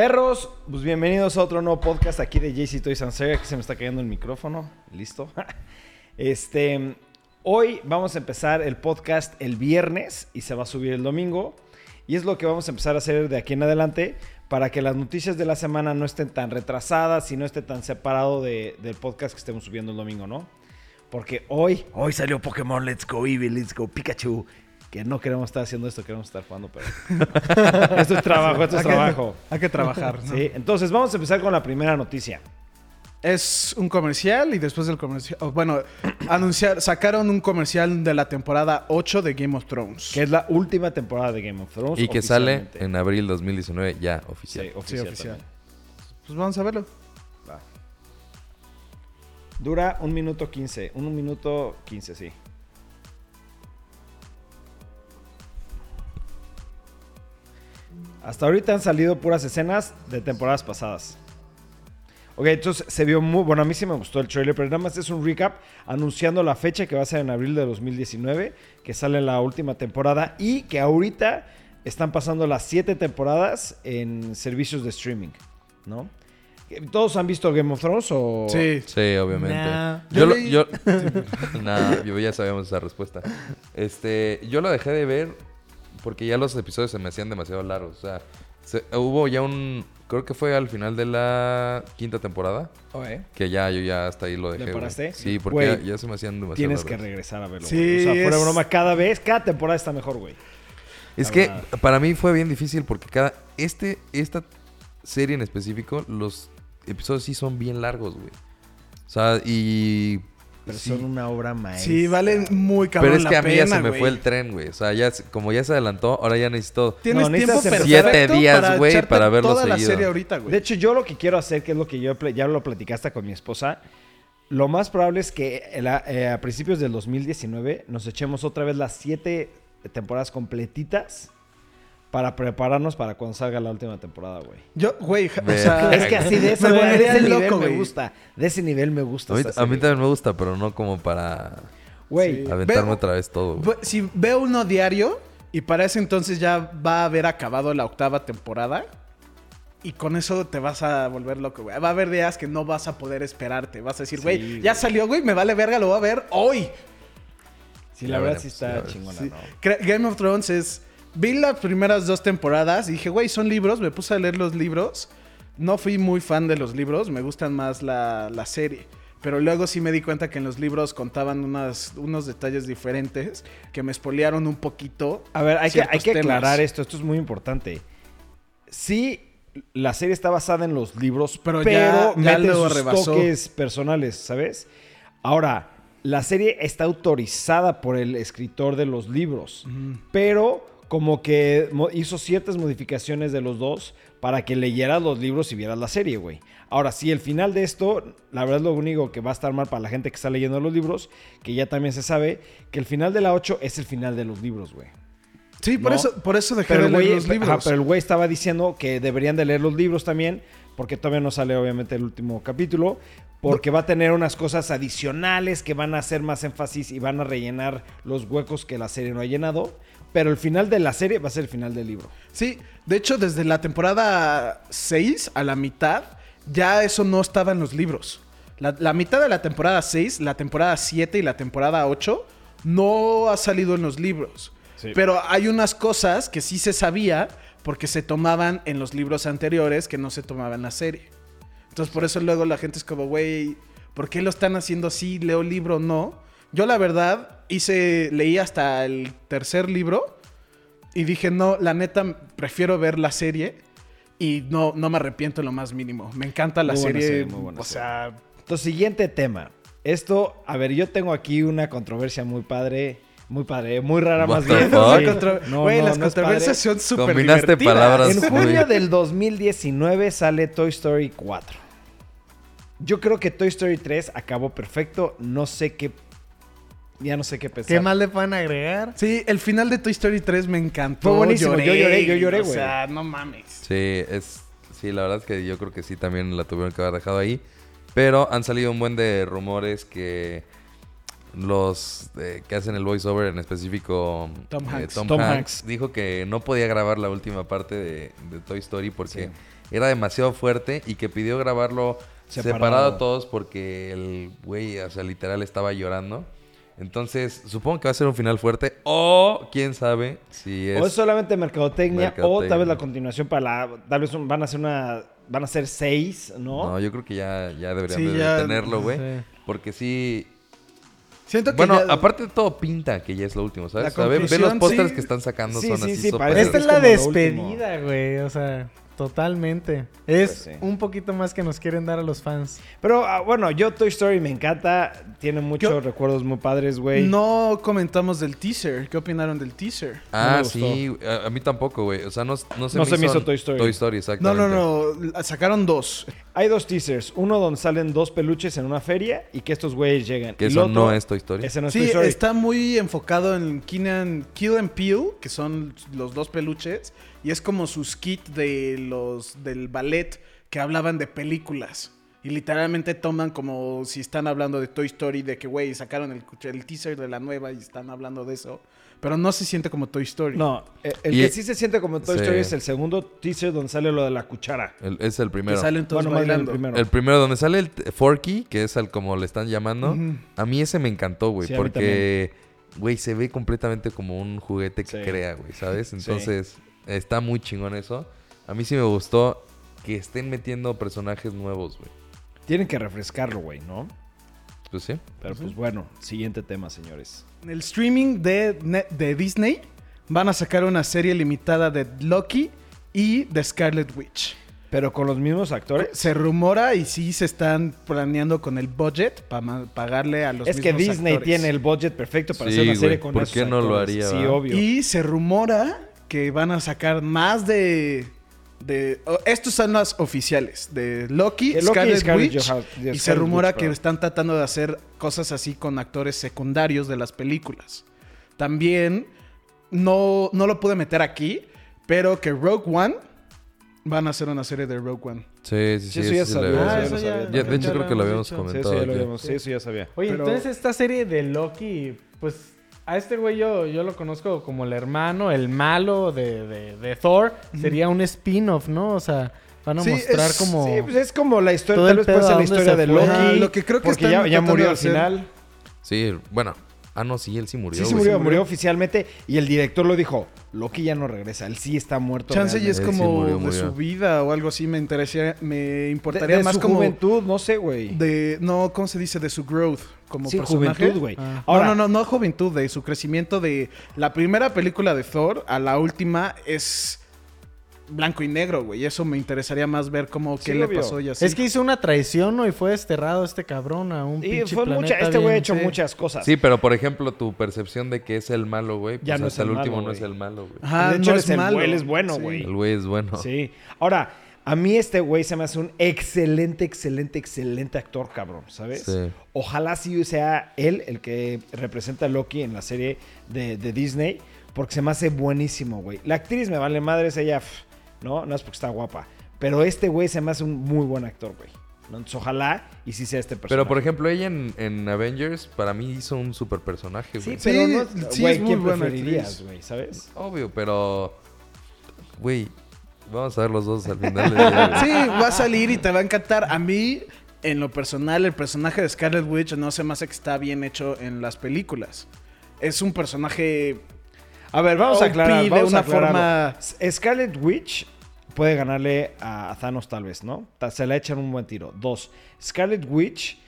Perros, pues bienvenidos a otro nuevo podcast aquí de JC Toys and Sega, que se me está cayendo el micrófono. Listo. Este, hoy vamos a empezar el podcast el viernes y se va a subir el domingo. Y es lo que vamos a empezar a hacer de aquí en adelante para que las noticias de la semana no estén tan retrasadas y no esté tan separado de- del podcast que estemos subiendo el domingo, ¿no? Porque hoy, hoy salió Pokémon Let's Go Eevee, Let's Go Pikachu. Que no queremos estar haciendo esto, queremos estar jugando, pero... esto es trabajo, esto es Hay que- trabajo. Hay que trabajar. ¿no? Sí, entonces vamos a empezar con la primera noticia. Es un comercial y después del comercial. bueno, anunciar, sacaron un comercial de la temporada 8 de Game of Thrones. Que es la última temporada de Game of Thrones. Y que sale en abril 2019 ya Sí, oficial. oficial. Sí, oficial. Pues vamos a verlo. Va. Dura un minuto 15. Un minuto 15, sí. Hasta ahorita han salido puras escenas de temporadas pasadas. Ok, entonces se vio muy... Bueno, a mí sí me gustó el trailer, pero nada más es un recap anunciando la fecha que va a ser en abril de 2019, que sale la última temporada y que ahorita están pasando las siete temporadas en servicios de streaming, ¿no? ¿Todos han visto Game of Thrones o...? Sí. Sí, obviamente. Nah. Yo, Yo lo- yo- Nah, yo ya sabíamos esa respuesta. Este, yo lo dejé de ver porque ya los episodios se me hacían demasiado largos. O sea, se- hubo ya un, creo que fue al final de la quinta temporada Ok. que ya yo ya hasta ahí lo dejé. güey. paraste? Sí, porque ya, ya se me hacían demasiado Tienes que regresar a verlo. Sí, güey. O sea, fuera es- broma, cada vez, cada temporada está mejor, güey. Es La que verdad. para mí fue bien difícil porque cada este esta serie en específico los episodios sí son bien largos, güey. O sea, y Pero sí. son una obra maestra. Sí, valen muy cabrón Pero es que la a mí ya se me güey. fue el tren, güey. O sea, ya como ya se adelantó, ahora ya necesito Tienes No, tiempo siete días, güey, para verlo toda la seguido. serie ahorita, güey. De hecho, yo lo que quiero hacer, que es lo que yo ya lo platicaste con mi esposa, lo más probable es que el- a, eh, a principios del 2019 nos echemos otra vez las siete temporadas completitas para prepararnos para cuando salga la última temporada, güey. yo, güey, o sea, Es que así de, ese nivel loco, me güey. gusta. De ese nivel me gusta. A mí, a mí también me gusta, pero no como para Güey, Sí. aventarme Veo- otra vez todo, güey. Ve- Si veo uno diario y para ese entonces ya va a haber acabado la octava temporada y con eso te vas a volver loco, güey. Va a haber días que no vas a poder esperarte. Vas a decir, Sí, güey, ya salió, güey, me vale verga, lo voy a ver hoy. sí, la verdad veremos, sí está chingona, Sí. ¿no? Cre- Game of Thrones es... Vi las primeras dos temporadas y dije, güey, son libros. Me puse a leer los libros. No fui muy fan de los libros. Me gustan más la, la serie. Pero luego sí me di cuenta que en los libros contaban unas, unos detalles diferentes que me espolearon un poquito. A ver, hay que, hay que aclarar esto, esto es muy importante. Sí, la serie está basada en los libros, pero, Pero ya- ya mete sus rebasó. toques personales, ¿sabes? Ahora, la serie está autorizada por el escritor de los libros, pero como que hizo ciertas modificaciones de los dos para que leyeras los libros y vieras la serie, güey. Ahora, sí, el final de esto, la verdad es lo único que va a estar mal para la gente que está leyendo los libros, que ya también se sabe que el final de la 8 es el final de los libros, güey. Sí, por, ¿no? eso, por eso dejé Pero de leer los ajá, libros. pero el güey estaba diciendo que deberían de leer los libros también, porque todavía no sale obviamente el último capítulo, porque va a tener unas cosas adicionales que van a hacer más énfasis y van a rellenar los huecos que la serie no ha llenado. Pero el final de la serie va a ser el final del libro. Sí, de hecho, desde la temporada 6 a la mitad, ya eso no estaba en los libros. La, la mitad de la temporada 6, la temporada 7 y la temporada 8 no ha salido en los libros. Sí. Pero hay unas cosas que sí se sabía porque se tomaban en los libros anteriores que no se tomaban en la serie. Entonces, por eso luego la gente es como, güey, ¿por qué lo están haciendo así? ¿Leo el libro o no? Yo, la verdad, hice, leí hasta el tercer libro y dije, no, la neta, prefiero ver la serie y no, no me arrepiento en lo más mínimo. Me encanta la Muy buena serie. serie, muy buena o sea, Entonces, siguiente tema. Esto, a ver, yo tengo aquí una controversia muy padre, muy padre, muy rara What más bien. contro- No, güey, no, las no controversias son súper Combinaste divertidas. palabras. En muy- junio del 2019 sale Toy Story 4. Yo creo que Toy Story 3 acabó perfecto. No sé qué. Ya no sé qué pensar. ¿Qué más le pueden agregar? Sí, el final de Toy Story 3 me encantó. Fue buenísimo, yo lloré, yo lloré, O güey. sea, no mames. Sí, es sí, la verdad es que yo creo que sí también la tuvieron que haber dejado ahí, pero han salido un buen de rumores que los eh, que hacen el voiceover, en específico Tom eh, Hanks. Tom, Tom Hanks, Hanks. dijo que no podía grabar la última parte de, de Toy Story porque Sí. era demasiado fuerte y que pidió grabarlo Separado. separado, a todos porque el güey, o sea, literal estaba llorando. Entonces, supongo que va a ser un final fuerte o quién sabe si es... O es solamente mercadotecnia, o tal vez la continuación para la. Tal vez un- van a hacer una. Van a ser seis, ¿no? No, yo creo que ya, ya deberían Sí, de ya- tenerlo, güey. Porque sí, Siento que Bueno, ya- aparte de todo pinta que ya es lo último, ¿sabes? La O sea, ve, ve los pósters sí. que están sacando Sí, son sí, así Esta es la despedida, güey. O sea, totalmente. Es Pues sí. un poquito más que nos quieren dar a los fans. Pero ah, bueno, yo Toy Story me encanta. Tiene muchos Yo- recuerdos muy padres, güey. no comentamos del teaser. ¿Qué opinaron del teaser? Ah, sí, a, a mí tampoco, güey. O sea, no, no se, No me, se me hizo hizo Toy Story. Toy Story, No, exactamente. no, no. Sacaron dos. Hay dos teasers. Uno donde salen dos peluches en una feria y que estos güeyes llegan. Que Y eso otro- no es Toy Story. Ese no es Toy Sí, Story. está muy enfocado en Keenan, Kill and Peele, que son los dos peluches, y es como sus kit de los del ballet que hablaban de películas. Y literalmente toman como si están hablando de Toy Story, de que, güey, sacaron el, el teaser de la nueva y están hablando de eso. Pero no se siente como Toy Story. No, eh, el que sí se siente como Toy Sí. Story es el segundo teaser donde sale lo de la cuchara. El- es el Que primero. salen todos Bueno, bien el bailando. primero. El primero donde sale el Forky, que es al como le están llamando. A mí ese me encantó, güey. Sí, porque, güey, se ve completamente como un juguete que Sí. crea, güey, ¿sabes? Entonces, está muy chingón eso. A mí sí me gustó que estén metiendo personajes nuevos, güey. Tienen que refrescarlo, güey, ¿no? Pues sí. Pero pues bueno, siguiente tema, señores. En el streaming de, de Disney van a sacar una serie limitada de Loki y de Scarlet Witch. Pero con los mismos actores. Se rumora y sí se están planeando con el budget para pagarle a los Es que mismos Disney actores. tiene el budget perfecto para Sí, hacer una serie con ¿Por esos qué no lo actores. haría, Sí, va? obvio. Y se rumora que van a sacar más de... de oh, estos son las oficiales. De Loki, Loki y Scarlet, Scarlett Witch. Johan- y se rumora Witch, que están tratando de hacer cosas así con actores secundarios de las películas. También, no, no lo pude meter aquí, pero que Rogue One... Van a hacer una serie de Rogue One. Sí, sí, sí. Sí, eso ya sí sabía, eso ya ya-. Ya, de hecho, creo que lo habíamos habíamos Sí, eso comentado. ya lo habíamos- sí, eso ya sabía. Oye, Pero- entonces esta serie de Loki, pues a este güey yo, yo lo conozco como el hermano, el malo de, de, de Thor. Sería un spin-off, ¿no? O sea, van a Sí, mostrar es- como... Sí, pues es como la historia, tal vez puede ser ¿a la historia de? Loki. Ajá, lo que creo que porque ya, ya murió al final. Sí, bueno. Ah, no, sí, él sí murió. Sí, se güey. murió, murió. murió oficialmente y el director lo dijo, Loki ya no regresa, él sí está muerto. Chance y es sí como murió, de su vida o algo así. Me interesaría, me de, importaría de más su como juventud, no sé, güey. de no, ¿cómo se dice? De su growth como Sí, personaje. juventud, güey. Ah. Ahora, no, no, no, no juventud, de su crecimiento de la primera película de Thor a la última es blanco y negro, güey. Eso me interesaría más ver cómo Sí, qué le pasó y así. Es que hizo una traición, ¿no? Y fue desterrado este cabrón a un Y pinche fue planeta mucha, este güey ha hecho sí. muchas cosas. Sí, pero por ejemplo, tu percepción de que es el malo, güey. Pues Ya no es hasta el el último malo, no es el malo, güey. Ajá, de hecho, no es es el malo. él es bueno, Sí. güey. El güey es bueno. Sí. Ahora, a mí este güey se me hace un excelente, excelente, excelente actor, cabrón, ¿sabes? Sí. Ojalá sí sea él el que representa a Loki en la serie de, de Disney, porque se me hace buenísimo, güey. La actriz me vale madres, ella, ¿no? No es porque está guapa. Pero este güey se me hace un muy buen actor, güey. ¿no? Entonces, ojalá y sí sea este personaje. Pero por ejemplo, ella en, en Avengers, para mí hizo un super personaje, Sí, güey. pero Sí, no, sí güey, es muy ¿quién buena preferirías, güey? ¿Sabes? Obvio, pero. Güey, vamos a ver los dos al final güey. Sí, va a salir y te va a encantar. A mí, en lo personal, el personaje de Scarlet Witch no se me hace que está bien hecho en las películas. Es un personaje A ver, vamos a aclarar. de vamos a una forma- Scarlet Witch puede ganarle a Thanos tal vez, ¿no? Se la echan un buen tiro. Dos, Scarlet Witch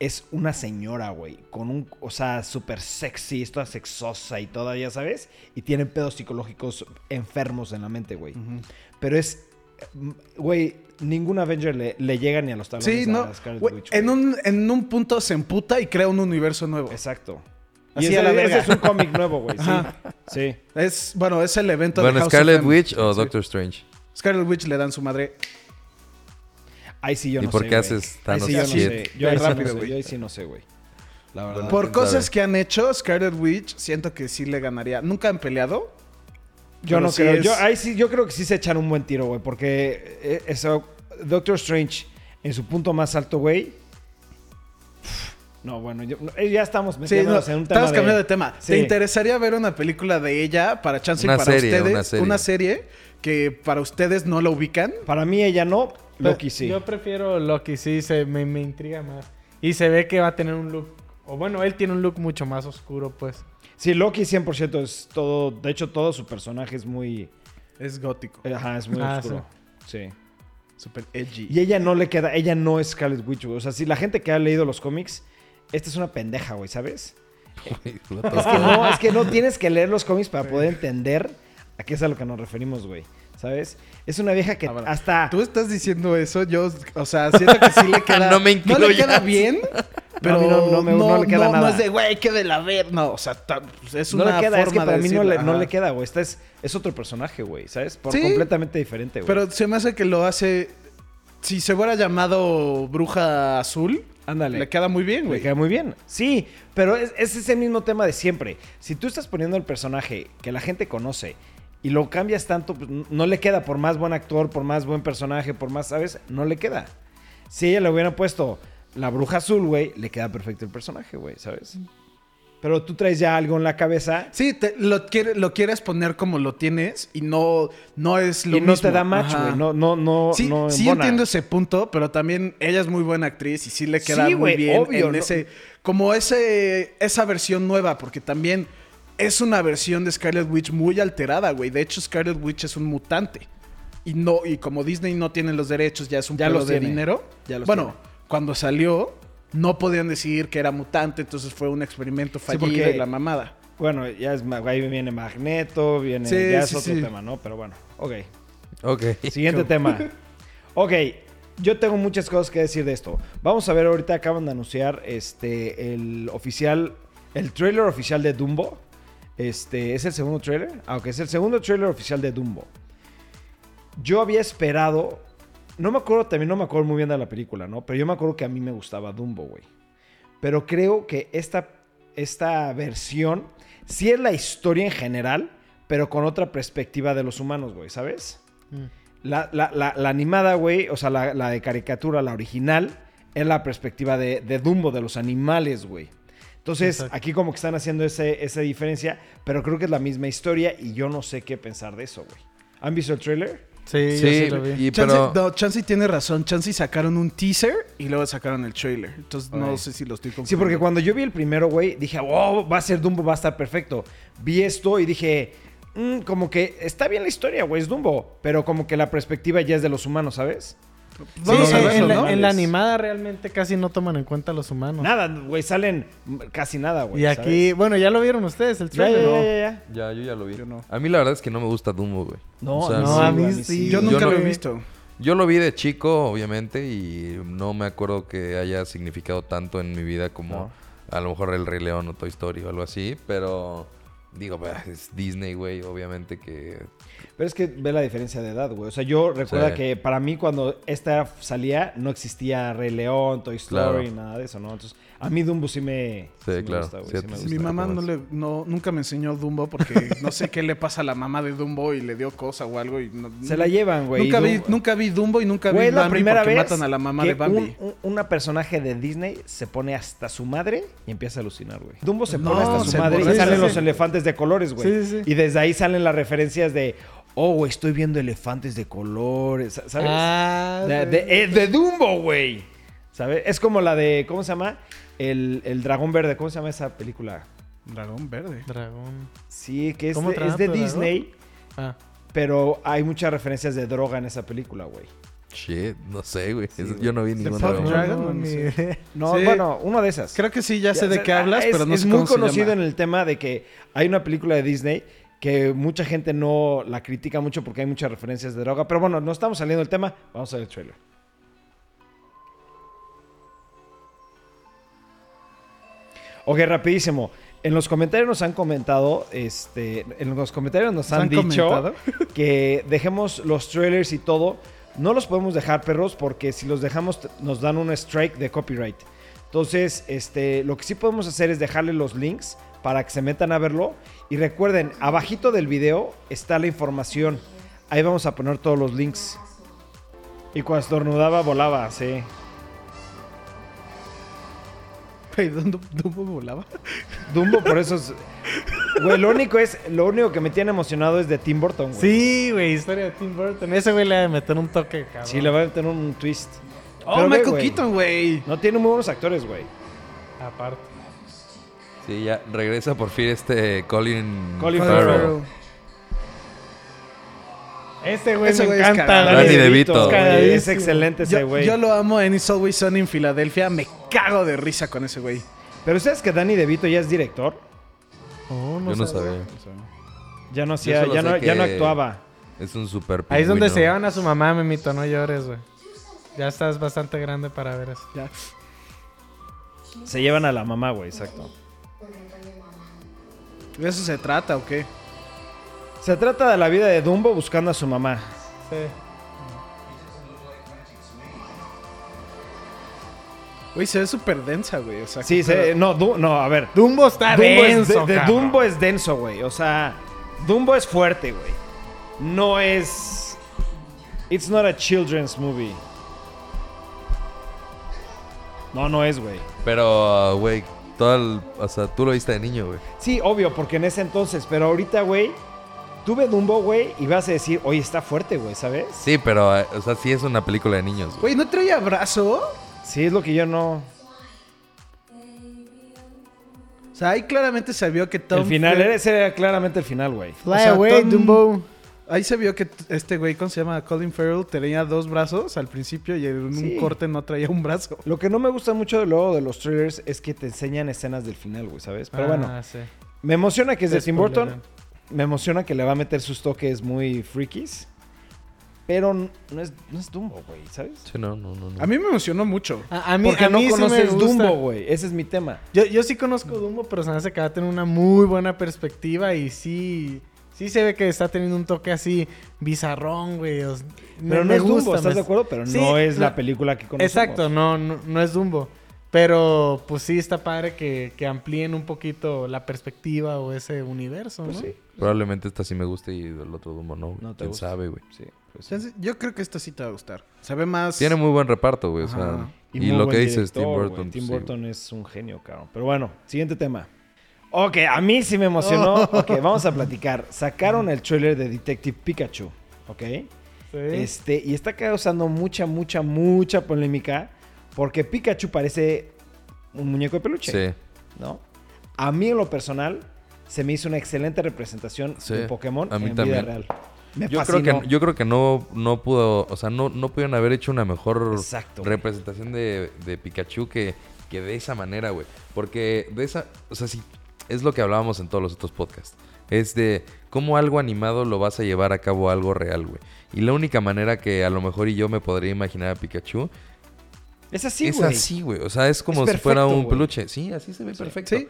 es una señora, güey. Con un, o sea, súper sexy, toda sexosa y toda, ya sabes. Y tiene pedos psicológicos enfermos en la mente, güey. Pero es, mm, güey, ningún Avenger le, le llega ni a los talones Sí, a no. Scarlet güey, Witch. en, un, en un punto se emputa y crea un universo nuevo. Exacto. Y Así ese, a la ese es un cómic nuevo, güey. Sí. Sí. Es, bueno, es el evento Bueno, de House Scarlet of M. Witch o Sí. Doctor Strange. Scarlet Witch le dan su madre. Ahí sí yo ¿Y no por sé, qué güey. haces Ahí Thanos sí yo no sé. Yo ahí Rápido, no sé. güey. Yo ahí sí no sé, güey. La verdad. Bueno. Por cosas sabe. que han hecho, Scarlet Witch siento que sí le ganaría. Nunca han peleado. yo pero no sí creo. es- Yo, ahí sí, yo creo que sí se echan un buen tiro, güey. Porque eh, eso, Doctor Strange en su punto más alto, güey. No, bueno, yo- no, eh, ya estamos Sí, no, metiéndonos en un tema estamos cambiando de tema. Sí. ¿Te interesaría ver una película de ella para chance y para serie, ustedes? una serie. que para ustedes no la ubican. Para mí ella no, Loki sí. Yo prefiero Loki, sí, se, me, me intriga más. Y se ve que va a tener un look. O bueno, él tiene un look mucho más oscuro, pues. Sí, Loki 100% es todo, de hecho todo su personaje es muy, Es gótico. eh, ajá, es muy Ah, oscuro. Sí. Super edgy. Y ella no le queda, ella no es Scarlet Witch. O sea, si la gente que ha leído los cómics, esta es una pendeja, güey, ¿sabes? Güey, Es que no, es que no tienes que leer los cómics para poder entender a qué es a lo que nos referimos, güey. ¿Sabes? Es una vieja que Ahora, hasta... Tú estás diciendo eso, yo, o sea, siento que sí le queda. No me le incluyas. queda bien, pero a mí no- no me- no le queda no, nada. es de, güey, que de la ver. No, o sea, es no una le queda, es que forma para de mí no le, no le queda, güey. Esta es, es otro personaje, güey, ¿sabes? Por Sí. completamente diferente, güey. Pero se me hace que lo hace. Si se hubiera llamado Bruja Azul, Ándale. le queda muy bien, Le güey. queda muy bien. Sí, pero es, es ese mismo tema de siempre. Si tú estás poniendo el personaje que la gente conoce y lo cambias tanto, pues, no le queda por más buen actor, por más buen personaje, por más, ¿sabes? No le queda. Si ella le hubiera puesto la bruja azul, güey, le queda perfecto el personaje, güey, ¿sabes? Pero tú traes ya algo en la cabeza Sí, te- lo, quiere- lo quieres poner como lo tienes y no, no es lo y no mismo. te da match, güey. No, no, no, Sí, no sí entiendo ese punto, pero también ella es muy buena actriz y sí le queda Sí, muy bien obvio, en ¿no? ese como ese esa versión nueva, porque también es una versión de Scarlet Witch muy alterada, güey. De hecho, Scarlet Witch es un mutante. Y no y como Disney no tiene los derechos, ya es un Ya pedo los de tiene. dinero. Ya los bueno, tiene. cuando salió no podían decir que era mutante, entonces fue un experimento fallido porque- y la mamada. Bueno, ya es, ahí viene Magneto, viene, Sí, ya es sí, otro sí. tema, ¿no? Pero bueno, ok. Ok. Siguiente tema. Ok, yo tengo muchas cosas que decir de esto. Vamos a ver, ahorita acaban de anunciar este el oficial, el trailer oficial de Dumbo. Este, ¿es el segundo trailer? Ah, ok, es el segundo trailer oficial de Dumbo. Yo había esperado, no me acuerdo, también no me acuerdo muy bien de la película, ¿no? Pero yo me acuerdo que a mí me gustaba Dumbo, güey. Pero creo que esta, esta versión sí es la historia en general, pero con otra perspectiva de los humanos, güey, ¿sabes? La, la- la- la animada, güey, o sea, la, la de caricatura, la original, es la perspectiva de, de Dumbo, de los animales, güey. Entonces, Exacto. aquí como que están haciendo ese, esa diferencia, pero creo que es la misma historia y yo no sé qué pensar de eso, güey. ¿Han visto el trailer? Sí, yo Sí, sí lo vi. y Chansey, pero... no, Chansey tiene razón. Chansey sacaron un teaser y luego sacaron el trailer. Entonces no sé si lo estoy Sí, confundiendo. porque cuando yo vi el primero, güey, dije, oh, va a ser Dumbo, va a estar perfecto. Vi esto y dije, "Mm, como que está bien la historia, güey, es Dumbo, pero como que la perspectiva ya es de los humanos, ¿sabes? Vamos Sí, a en, la, ¿no? en la animada realmente casi no toman en cuenta a los humanos. Nada, güey, salen casi nada, güey. y aquí, bueno, ya lo vieron ustedes, el trailer. ya, ¿no? ya, ya, ya. Ya, yo ya lo vi. Yo no. A mí la verdad es que no me gusta Dumbo, güey. No, O sea, no, sí, a mí sí. Yo Yo nunca lo he visto. Yo lo vi de chico, obviamente, y no me acuerdo que haya significado tanto en mi vida como No. a lo mejor El Rey León o Toy Story o algo así, pero digo, bah, es Disney, güey, obviamente que... Pero es que ve la diferencia de edad, güey. O sea, yo recuerdo Sí. que para mí cuando esta salía no existía Rey León, Toy Story, Claro. nada de eso, ¿no? Entonces, a mí Dumbo sí me, Sí, me claro. gusta, güey, Sí, sí me sí, gusta. Mi mamá no le, no, nunca me enseñó Dumbo porque no sé qué le pasa a la mamá de Dumbo y le dio cosa o algo. Y no- Se la llevan, güey. Nunca vi, Dumbo- nunca vi Dumbo y nunca Güey, vi es la Bambi primera porque vez matan a la mamá que de Bambi. un, un- una personaje de Disney se pone hasta su madre y empieza a alucinar, güey. Dumbo se No, pone hasta su se madre y salen sí, los sí. elefantes de colores, güey. Sí, sí. Y desde ahí salen las referencias de, oh, güey, estoy viendo elefantes de colores, ¿sabes? Ah, de- eh, de Dumbo, güey. ¿Sabes? Es como la de, ¿cómo se llama? El, el dragón verde, ¿cómo se llama esa película? Dragón verde. Dragón. Sí, que es ¿Cómo de, es de dragón? Disney, Ah. pero hay muchas referencias de droga en esa película, güey. Shit, no sé, güey. Sí, yo no vi. Dragon, No, no ni sé. idea. No, Sí. bueno, una de esas. Creo que sí, ya sé Ya, de qué hablas, es, pero no es sé muy cómo se conocido llama. en el tema de que hay una película de Disney que mucha gente no la critica mucho porque hay muchas referencias de droga. Pero bueno, no estamos saliendo del tema. Vamos a ver el trailer. Ok, rapidísimo. En los comentarios nos han comentado, este, en los comentarios nos han, han dicho comentado? que dejemos los trailers y todo. No los podemos dejar, perros, porque si los dejamos nos dan un strike de copyright. Entonces, este, lo que sí podemos hacer es dejarle los links para que se metan a verlo. Y recuerden, abajito del video está la información. Ahí vamos a poner todos los links. Y cuando estornudaba, volaba, sí. Güey, ¿dónde Dumbo volaba? Dumbo, por eso es... Güey, lo único es... Lo único que me tiene emocionado es de Tim Burton, güey. Sí, güey, historia de Tim Burton. Ese güey le va a meter un toque, cabrón. Sí, le va a tener un twist. Oh, Pero Michael güey, Keaton, güey. No tiene muy buenos actores, güey. Aparte. Sí, ya regresa por fin este Colin, Colin Farrell. Farrell. Ese güey Ese me güey encanta. Danny güey. DeVito. Es excelente ese Yo, güey. yo lo amo en It's Always Sunny en Filadelfia. Me cago de risa con ese güey. Pero ¿sabes que Danny DeVito ya es director? Oh, Yo no sabía. Ya no Yo hacía... Ya sé no, ya no actuaba. Es un super Ahí es donde pingüino. se llevan a su mamá, Memito. No llores, güey. Ya estás bastante grande para ver eso. Ya. Se llevan a la mamá, güey, exacto. ¿De eso se trata o qué? Se trata de la vida de Dumbo buscando a su mamá. Sí. Güey, se ve súper densa, güey. O sea, Sí, pero- se, no, Du- no, a ver. Dumbo está Dumbo denso, es de. Dumbo es denso, güey. O sea, Dumbo es fuerte, güey. No es. It's not a children's movie. No, no es, güey. Pero, güey, todo el- o sea, tú lo viste de niño, güey. Sí, obvio, porque en ese entonces, pero ahorita, güey, tuve Dumbo, güey, y vas a decir, oye, está fuerte, güey, ¿sabes? Sí, pero, eh, o sea, sí es una película de niños, güey. Güey, ¿no traía brazo? Sí, es lo que yo no. O sea, ahí claramente se vio que Tom... el final, Fer- ese era claramente el final, güey. Fly O sea, away, Tom- Dumbo. Ahí se vio que este güey, ¿cómo se llama? Colin Farrell, tenía dos brazos al principio y en Sí. un corte no traía un brazo. Lo que no me gusta mucho de luego de los trailers es que te enseñan escenas del final, güey, ¿sabes? Pero Ah, bueno, sí. me emociona que es de Tim Burton. Me emociona que le va a meter sus toques muy freakies. Pero no es, no es Dumbo, güey, ¿sabes? Sí, no, no, no. no. A mí me emocionó mucho. A, a mí, Porque a no mí sí me conoces gusta. Dumbo, güey. Ese es mi tema. Yo, yo sí conozco Dumbo, pero se me hace que va a tener una muy buena perspectiva y sí... Sí se ve que está teniendo un toque así bizarrón, güey. me- Pero no me es Dumbo, ¿estás me- de acuerdo? Pero Sí, no es la no- película que conocemos. Exacto, no, no, no es Dumbo. Pero pues sí está padre que, que amplíen un poquito la perspectiva o ese universo, Pues ¿no? sí. Probablemente esta sí me guste y el otro Dumbo no. No te ¿Quién gusta. sabe, güey? Sí, pues sí. Yo creo que esta sí te va a gustar. Se ve más... Tiene muy buen reparto, güey. O sea, y, lo que dices, Tim. Burton. Tim sí, Burton es un genio, cabrón. Pero bueno, siguiente tema. Ok, a mí sí me emocionó. Ok, vamos a platicar. Sacaron el trailer de Detective Pikachu, ¿ok? Sí. Este, y está causando mucha, mucha, mucha polémica porque Pikachu parece un muñeco de peluche, Sí. ¿no? A mí en lo personal se me hizo una excelente representación Sí, de Pokémon a mí en también. vida real. Me Yo creo, fascinó. que, yo creo que no, no pudo, o sea, no, no pudieron haber hecho una mejor Exacto, representación de, de Pikachu que, que de esa manera, güey. Porque de esa, o sea, sí, es lo que hablábamos en todos los otros podcasts. Es de cómo algo animado lo vas a llevar a cabo a algo real, güey. Y la única manera que a lo mejor y yo me podría imaginar a Pikachu Es así, es güey. así, güey. O sea, es como Es si fuera un peluche. Sí, así se ve perfecto. Sí.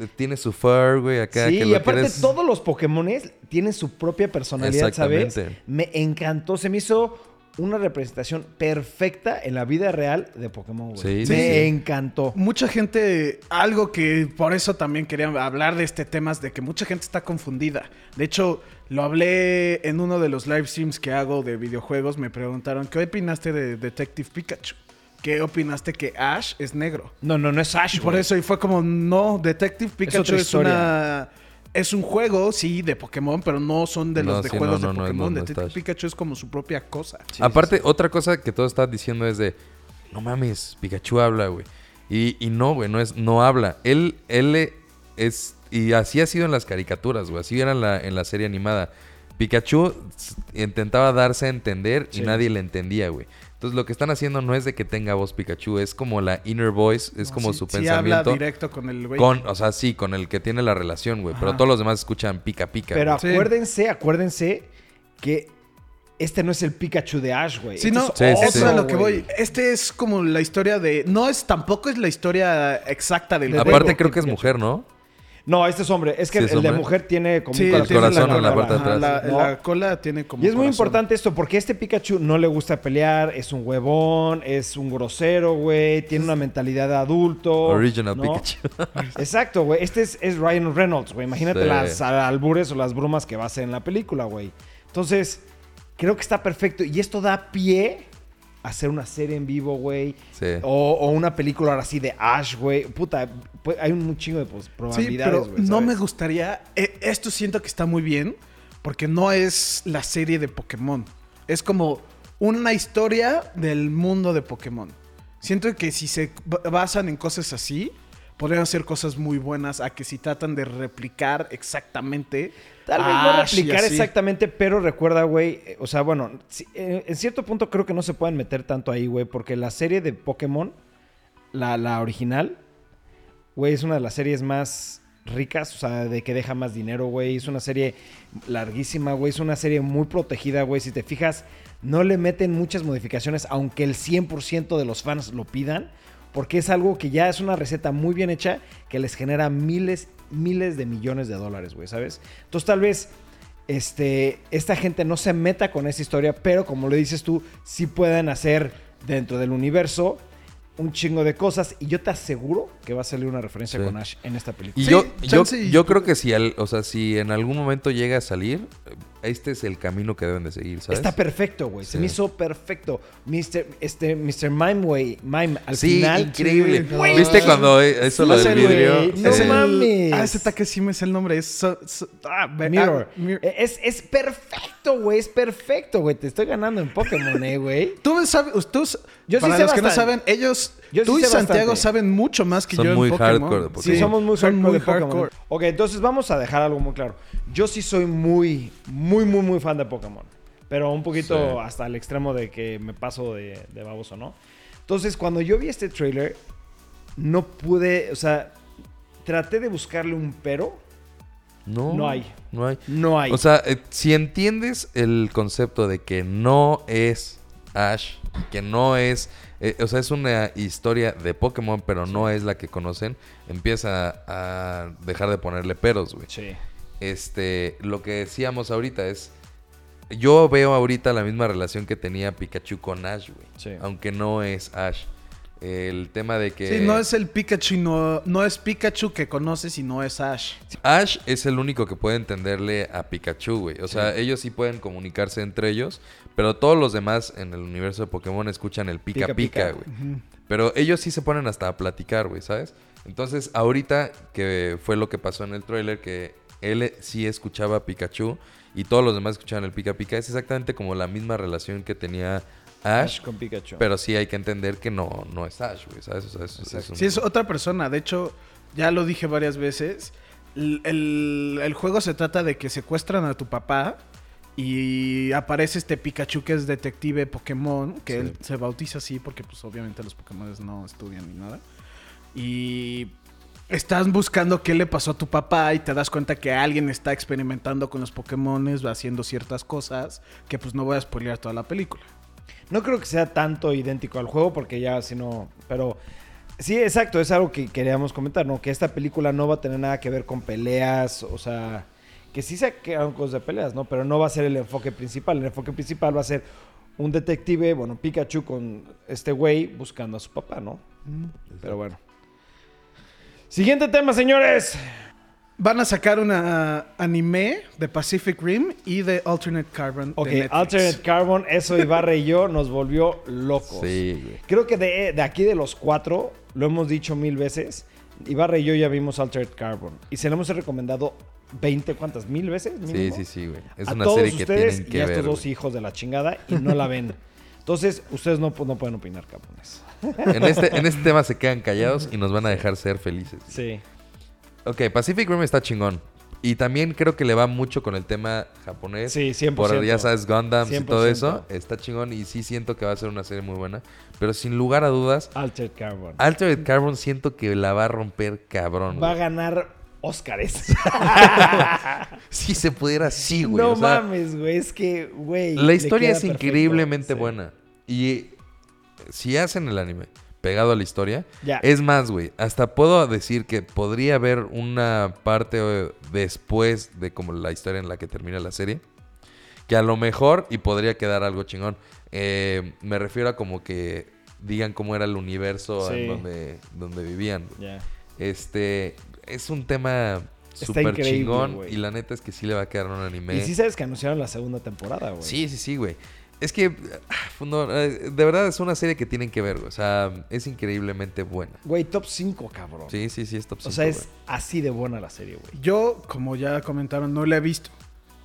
Eh, Tiene su fur, güey, acá. Sí, que y lo aparte quieres- todos los Pokémones tienen su propia personalidad, ¿sabes? Exactamente. Me encantó, se me hizo una representación perfecta en la vida real de Pokémon, güey. Sí, me sí, sí. encantó. Mucha gente, algo que por eso también quería hablar de este tema es de que mucha gente está confundida. De hecho, lo hablé en uno de los live streams que hago de videojuegos. Me preguntaron, ¿qué opinaste de Detective Pikachu? ¿Qué opinaste que Ash es negro? No, no, no es Ash, Y por eso, y fue como, no, Detective Pikachu es, una... Es un juego, sí, de Pokémon, pero no son de No, los de sí, juegos no, de no, no, Pokémon. no, no está Detective. Pikachu es como su propia cosa. Sí, Aparte, sí, otra cosa que todos están diciendo es de, no mames, Pikachu habla, güey. Y, y no, güey, no, es, no habla. Él, él es, y así ha sido en las caricaturas, güey, así era en la, en la serie animada. Pikachu intentaba darse a entender y Sí. nadie le entendía, güey. Entonces lo que están haciendo no es de que tenga voz Pikachu, es como la inner voice, es No, como sí- su sí habla pensamiento. directo con el güey. con, o sea, sí, con el que tiene la relación, güey. Pero todos los demás escuchan pica pica. Pero güey. Sí. acuérdense, acuérdense que este no es el Pikachu de Ash, güey. Sí, Este no, es Sí, sí, eso sí. es a otro, lo que voy. Este es como la historia de. No es, tampoco es la historia exacta del Aparte, creo que es Pikachu. mujer, ¿no? No, este es hombre. Es que Sí, el, es el de mujer tiene como Sí, un corazón la en la parte de atrás. La, ¿no? la cola tiene como. Y es muy corazón. importante esto, porque este Pikachu no le gusta pelear, es un huevón, es un grosero, güey, tiene una mentalidad de adulto. Original ¿no? Pikachu. Exacto, güey. Este es, es Ryan Reynolds, güey. Imagínate Sí. las albures o las brumas que va a hacer en la película, güey. Entonces, creo que está perfecto. Y esto da pie hacer una serie en vivo, güey. Sí. O, o una película ahora así de Ash, güey. Puta, pues, hay un chingo de pues, Sí, probabilidades, pero güey. no me gustaría. eh, esto siento que está muy bien. Porque no es la serie de Pokémon. Es como una historia del mundo de Pokémon. Siento que si se ba- basan en cosas así, podrían ser cosas muy buenas. A que si tratan de replicar exactamente. Tal vez no replicar exactamente, pero recuerda, güey, eh, o sea, bueno, eh, en cierto punto creo que no se pueden meter tanto ahí, güey, porque la serie de Pokémon, la, la original, güey, es una de las series más ricas, o sea, de que deja más dinero, güey, es una serie larguísima, güey, es una serie muy protegida, güey, si te fijas, no le meten muchas modificaciones, aunque el 100% de los fans lo pidan, porque es algo que ya es una receta muy bien hecha que les genera miles, miles de millones de dólares, güey, ¿sabes? Entonces tal vez este, esta gente no se meta con esa historia, pero como lo dices tú, sí pueden hacer dentro del universo un chingo de cosas y yo te aseguro que va a salir una referencia Sí. con Ash en esta película. Y Sí, yo, yo, yo creo que si, al- o sea, si en algún momento llega a salir, este es el camino que deben de seguir, ¿sabes? Está perfecto, güey. Se Sí. me hizo perfecto. Mr. Este, Mr. Mime, güey. Mime, al sí, final. increíble. Sí, güey. ¿Viste cuando eh, eso lo Sí, del vidrio? No Sí. el- mames. Ah, ese Takeshima es el nombre. Es. so- so- ah, Mirror. ah, mir- Eh, Es, es perfecto, güey. Es perfecto, güey. Te estoy ganando en Pokémon, eh, güey. Tú sabes, tú, Yo sí para sé los que no saben, ellos, Yo sí tú y Santiago bastante. saben mucho más que Son yo muy en Pokémon. hardcore de Pokémon. Sí, somos muy son hardcore muy de Pokémon. hardcore. Ok, entonces vamos a dejar algo muy claro. Yo sí soy muy, muy, muy, muy fan de Pokémon. Pero un poquito Sí. hasta el extremo de que me paso de, de baboso, ¿no? Entonces, cuando yo vi este trailer, no pude, o sea, traté de buscarle un pero. No, No hay. No hay. No hay. O sea, eh, si entiendes el concepto de que no es Ash, que no es, eh, o sea, es una historia de Pokémon, pero no es la que conocen, empieza a dejar de ponerle peros, güey. sí. Este, lo que decíamos ahorita es, yo veo ahorita la misma relación que tenía Pikachu con Ash, güey. Sí. Aunque no es Ash. El tema de que... Sí, no es el Pikachu, no, no es Pikachu que conoces y no es Ash. Ash es el único que puede entenderle a Pikachu, güey. O sea, ellos sí pueden comunicarse entre ellos, pero todos los demás en el universo de Pokémon escuchan el pica Pica, güey. Pero ellos sí se ponen hasta a platicar, güey, ¿sabes? Entonces, ahorita que fue lo que pasó en el tráiler, que él sí escuchaba a Pikachu y todos los demás escuchaban el pica pica, es exactamente como la misma relación que tenía Ash, Ash con Pikachu. pero sí hay que entender que no, no es Ash, güey, ¿sabes? O sea, es- es un- Sí, es otra persona. De hecho, ya lo dije varias veces. El, el- el juego se trata de que secuestran a tu papá y aparece este Pikachu que es detective Pokémon, que Sí. él se bautiza así porque pues obviamente los Pokémon no estudian ni nada. Y estás buscando qué le pasó a tu papá y te das cuenta que alguien está experimentando con los Pokémon, haciendo ciertas cosas que pues no voy a spoilear toda la película. No creo que sea tanto idéntico al juego porque ya si no, pero sí, exacto, es algo que queríamos comentar, ¿no? Que esta película no va a tener nada que ver con peleas, o sea, que sí se quedan cosas de peleas, ¿no? Pero no va a ser el enfoque principal, el enfoque principal va a ser un detective, bueno, Pikachu con este güey buscando a su papá, ¿no? Pero bueno. Siguiente tema, señores. Van a sacar una anime de Pacific Rim y de Alternate Carbon. Ok, de Netflix. Alternate Carbon, eso Ibarra y yo nos volvió locos. Sí, güey. Creo que de, de aquí de los cuatro, lo hemos dicho mil veces, Ibarra y yo ya vimos Altered Carbon. Y se lo hemos recomendado 20, ¿cuántas? ¿Mil veces? Sí, mínimo? sí, sí, güey. Es a una todos serie que ustedes tienen que y a ver. estos dos güey. hijos de la chingada y no la ven. Entonces, ustedes no, no pueden opinar, cabrones. En este, en este tema se quedan callados y nos van a dejar ser felices. Sí. Ok, Pacific Rim está chingón. Y también creo que le va mucho con el tema japonés. Sí, 100%. Por, ya sabes, Gundams y todo 100%. eso. Está chingón y sí siento que va a ser una serie muy buena. Pero sin lugar a dudas, Altered Carbon. Altered Carbon siento que la va a romper cabrón. Va a ganar Óscares. Si se pudiera, sí, güey. no o sea, mames, güey. Es que, güey. La historia es perfecto. increíblemente Sí. buena. Y si hacen el anime pegado a la historia, Ya. es más, güey. Hasta puedo decir que podría haber una parte eh, después de como la historia en la que termina la serie. Que a lo mejor y podría quedar algo chingón. Eh, me refiero a como que digan cómo era el universo Sí. en donde, donde vivían. Este es un tema súper chingón. Y la neta es que sí le va a quedar un anime. Y sí sabes que anunciaron la segunda temporada, güey. Sí, sí, sí, güey. Es que, ah, no, eh, de verdad es una serie que tienen que ver, güey. O sea, es increíblemente buena. Güey, top 5, cabrón. Sí, sí, sí, es top o 5, sea, es güey. así de buena la serie, güey. Yo, como ya comentaron, no la he visto.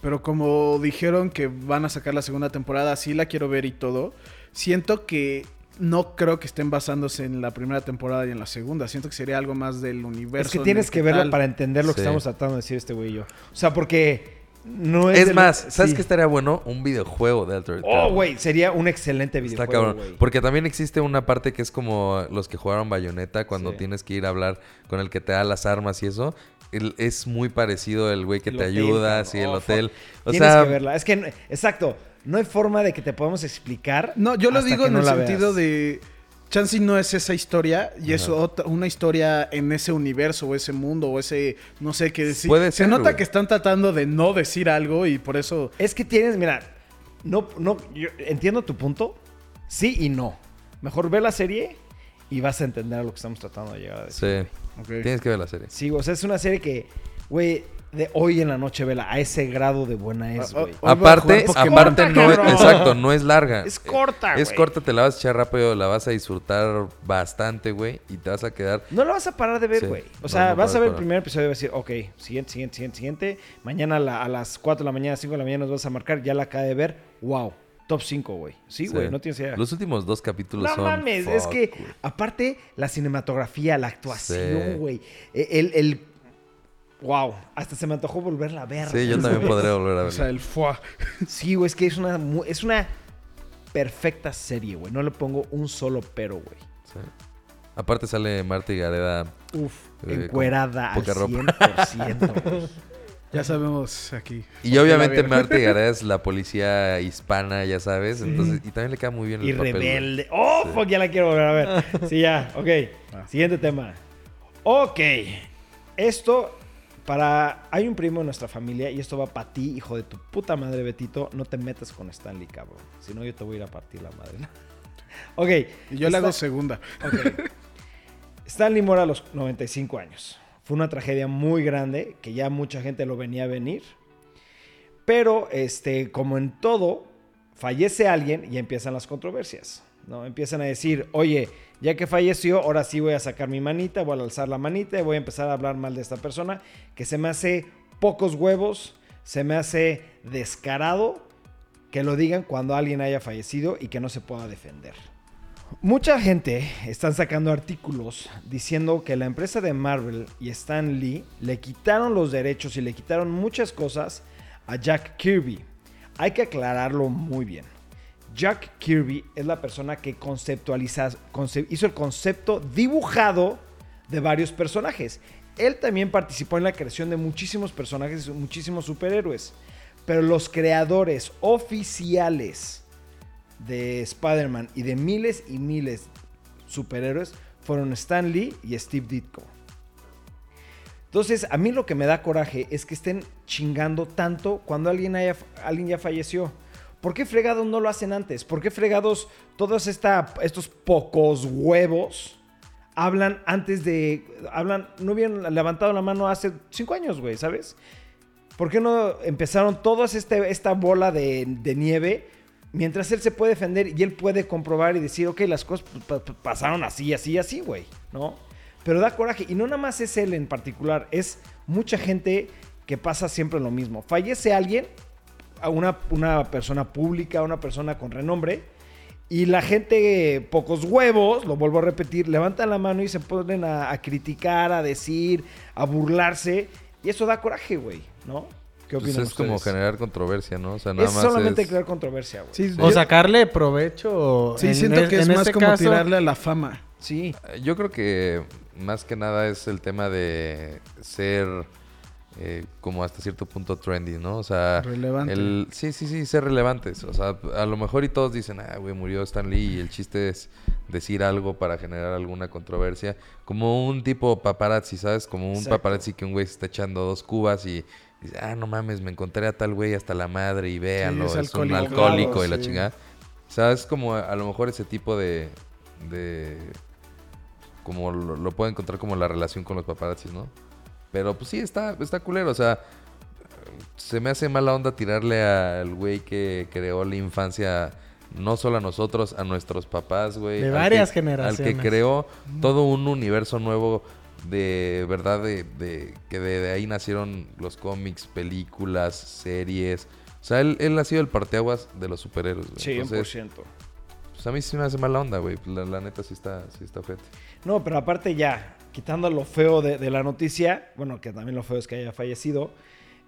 Pero como dijeron que van a sacar la segunda temporada, sí la quiero ver y todo. Siento que no creo que estén basándose en la primera temporada y en la segunda. Siento que sería algo más del universo. Es que en tienes que verla tal. para entender lo que estamos tratando de decir este güey y yo. O sea, porque no es. Es lo- más, ¿sabes sí. qué estaría bueno? Un videojuego de Altered Oh, güey, sería un excelente Está videojuego, cabrón. güey. Porque también existe una parte que es como los que jugaron Bayonetta cuando Sí. tienes que ir a hablar con el que te da las armas y eso. El- es muy parecido el güey que El te hotel, ayuda, cabrón. sí, el Oh, hotel. O Tienes sea, que verla. Es que, exacto, no hay forma de que te podamos explicar. No, yo lo digo en no el sentido veas. de. Chansey no es esa historia y es otra- una historia en ese universo o ese mundo o ese. No sé qué decir. Puede Se ser, nota güey. que están tratando de no decir algo y por eso. Es que tienes, mira, no, no, yo entiendo tu punto, sí y no. Mejor ve la serie y vas a entender a lo que estamos tratando de llegar a decir. sí. Tienes que ver la serie. Sí, o sea, es una serie que, güey, de hoy en la noche vela, a ese grado de buena es, güey. Aparte, aparte Corta, no es, exacto, no es larga. Es corta, Es güey. corta, te la vas a echar rápido, la vas a disfrutar bastante, güey, y te vas a quedar. No lo vas a parar de ver, Sí. güey. O No, sea, no vas a ver el primer episodio y vas a decir, ok, siguiente, siguiente, siguiente, siguiente. Mañana a, la- a las 4 de la mañana, 5 de la mañana nos vas a marcar, ya la acabé de ver. Wow, top 5, güey. Sí, güey, no tienes idea. Los últimos dos capítulos No son. mames, es que aparte la cinematografía, la actuación, güey. e- El, el, Wow, hasta se me antojó volverla a ver. Sí, yo también podría volver a O verlo. sea, el fuá. Sí, güey, es que es una, es una perfecta serie, güey. No le pongo un solo pero, güey. Sí. Aparte sale Marta y Gareda. Uf, Eh, encuerada al con poca ropa. 100%. güey. Ya sabemos aquí. Y obviamente. Marta y Gareda es la policía hispana, ya sabes. Entonces, y también le queda muy bien el y papel. güey. rebelde. ¡Oh, Sí. fuck! Ya la quiero volver a ver. Sí, ya, ok. Ah. Siguiente tema. Ok. Esto, para... Hay un primo en nuestra familia y esto va para ti, hijo de tu puta madre, Betito. No te metas con Stanley, cabrón. Si no, yo te voy a ir a partir la madre. ok. Y yo le hago segunda. Ok. Stanley muere a los 95 años. Fue una tragedia muy grande que ya mucha gente lo venía a venir. Pero, este, como en todo, fallece alguien y empiezan las controversias. ¿no? Empiezan a decir, oye, ya que falleció, ahora sí voy a sacar mi manita, voy a alzar la manita y voy a empezar a hablar mal de esta persona, que se me hace pocos huevos, se me hace descarado que lo digan cuando alguien haya fallecido y que no se pueda defender. Mucha gente están sacando artículos diciendo que la empresa de Marvel y Stan Lee le quitaron los derechos y le quitaron muchas cosas a Jack Kirby. Hay que aclararlo muy bien. Jack Kirby es la persona que conceptualiza, conce- hizo el concepto dibujado de varios personajes. Él también participó en la creación de muchísimos personajes y muchísimos superhéroes. Pero los creadores oficiales de Spider-Man y de miles y miles superhéroes fueron Stan Lee y Steve Ditko. Entonces, a mí lo que me da coraje es que estén chingando tanto cuando alguien, haya, alguien ya falleció. ¿Por qué fregados no lo hacen antes? ¿Por qué fregados todos esta, estos pocos huevos hablan antes de... hablan, no hubieran levantado la mano hace cinco años, güey, ¿sabes? ¿Por qué no empezaron toda este, esta bola de, de nieve mientras él se puede defender y él puede comprobar y decir, ok, las cosas pa- pa- pasaron así, así, así, güey, ¿no? Pero da coraje. Y no nada más es él en particular, es mucha gente que pasa siempre lo mismo. Fallece alguien, a una, una persona pública, una persona con renombre, y la gente, pocos huevos, lo vuelvo a repetir, levantan la mano y se ponen a, a criticar, a decir, a burlarse. Y eso da coraje, güey, ¿no? ¿Qué Pues opinan es como generar controversia, ¿no? O sea, nada Es más solamente es- crear controversia, güey. Sí, O yo- sacarle provecho. sí en siento es- que es en más este como caso, tirarle a la fama. Sí. Yo creo que más que nada es el tema de ser eh, como hasta cierto punto trendy, ¿no? O sea, Relevante. el sí, sí, sí, ser relevantes. O sea, a lo mejor y todos dicen, ah, güey, murió Stan Lee y el chiste es decir algo para generar alguna controversia. Como un tipo paparazzi, ¿sabes? Como un Exacto. paparazzi que un güey se está echando dos cubas y dice, ah, no mames, me encontré a tal güey hasta la madre y véanlo, es es, un alcohólico. Claro, y la sí. chingada. O sea, es como a, a lo mejor ese tipo de... de como lo, lo puedo encontrar como la relación con los paparazzis, ¿no? Pero pues sí, está, está culero. O sea, se me hace mala onda tirarle al güey que creó la infancia no solo a nosotros, a nuestros papás, güey. De varias que- generaciones. Al que creó todo un universo nuevo de verdad, de, de- que de, de ahí nacieron los cómics, películas, series. O sea, él, él ha sido el parteaguas de los superhéroes, güey. Entonces, 100%. pues a mí sí me hace mala onda, güey. La, la neta sí está, sí está. No, pero aparte ya, quitando lo feo de, de la noticia, bueno, que también lo feo es que haya fallecido,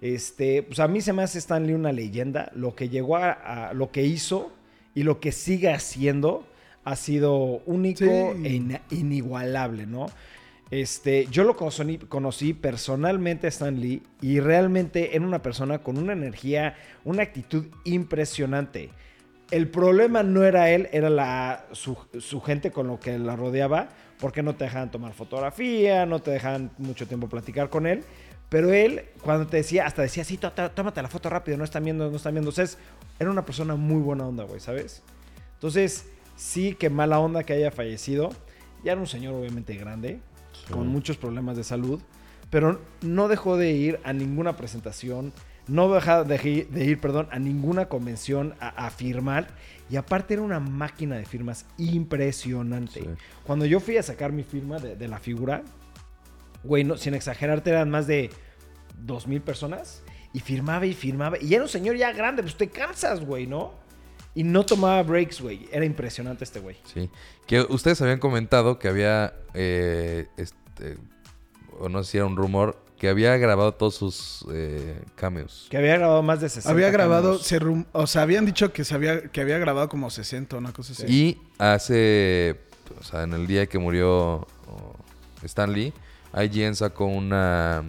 este, pues a mí se me hace Stan Lee una leyenda. Lo que llegó a, a- lo que hizo y lo que sigue haciendo ha sido único Sí. e inigualable, ¿no? Este, yo lo conocí, conocí personalmente a Stan Lee y realmente era una persona con una energía, una actitud impresionante. El problema no era él, era la, su, su gente con lo que la rodeaba, porque no te dejaban tomar fotografía, no te dejaban mucho tiempo platicar con él. Pero él, cuando te decía, hasta decía, sí, tó- tó- tómate la foto rápido, no están viendo, no están viendo. O sea, es- era una persona muy buena onda, güey, ¿sabes? Entonces, sí, que mala onda que haya fallecido. Ya era un señor, obviamente, grande, con muchos problemas de salud, pero no dejó de ir a ninguna presentación, no dejó de, ir- de ir, perdón, a ninguna convención a, a firmar. Y aparte era una máquina de firmas impresionante. Sí. Cuando yo fui a sacar mi firma de, de la figura, güey, no, sin exagerarte, eran más de dos mil personas. Y firmaba y firmaba. Y era un señor ya grande, pues te cansas, güey, ¿no? Y no tomaba breaks, güey. Era impresionante este güey. Sí. Que ustedes habían comentado que había, eh, este, o no sé si era un rumor, que había grabado todos sus eh, cameos. Que había grabado más de 60 Había grabado, se rum- o sea, habían dicho que, se había, que había grabado como 60, una cosa así. Y hace, o sea, en el día que murió oh, Stan Lee, IGN sacó una,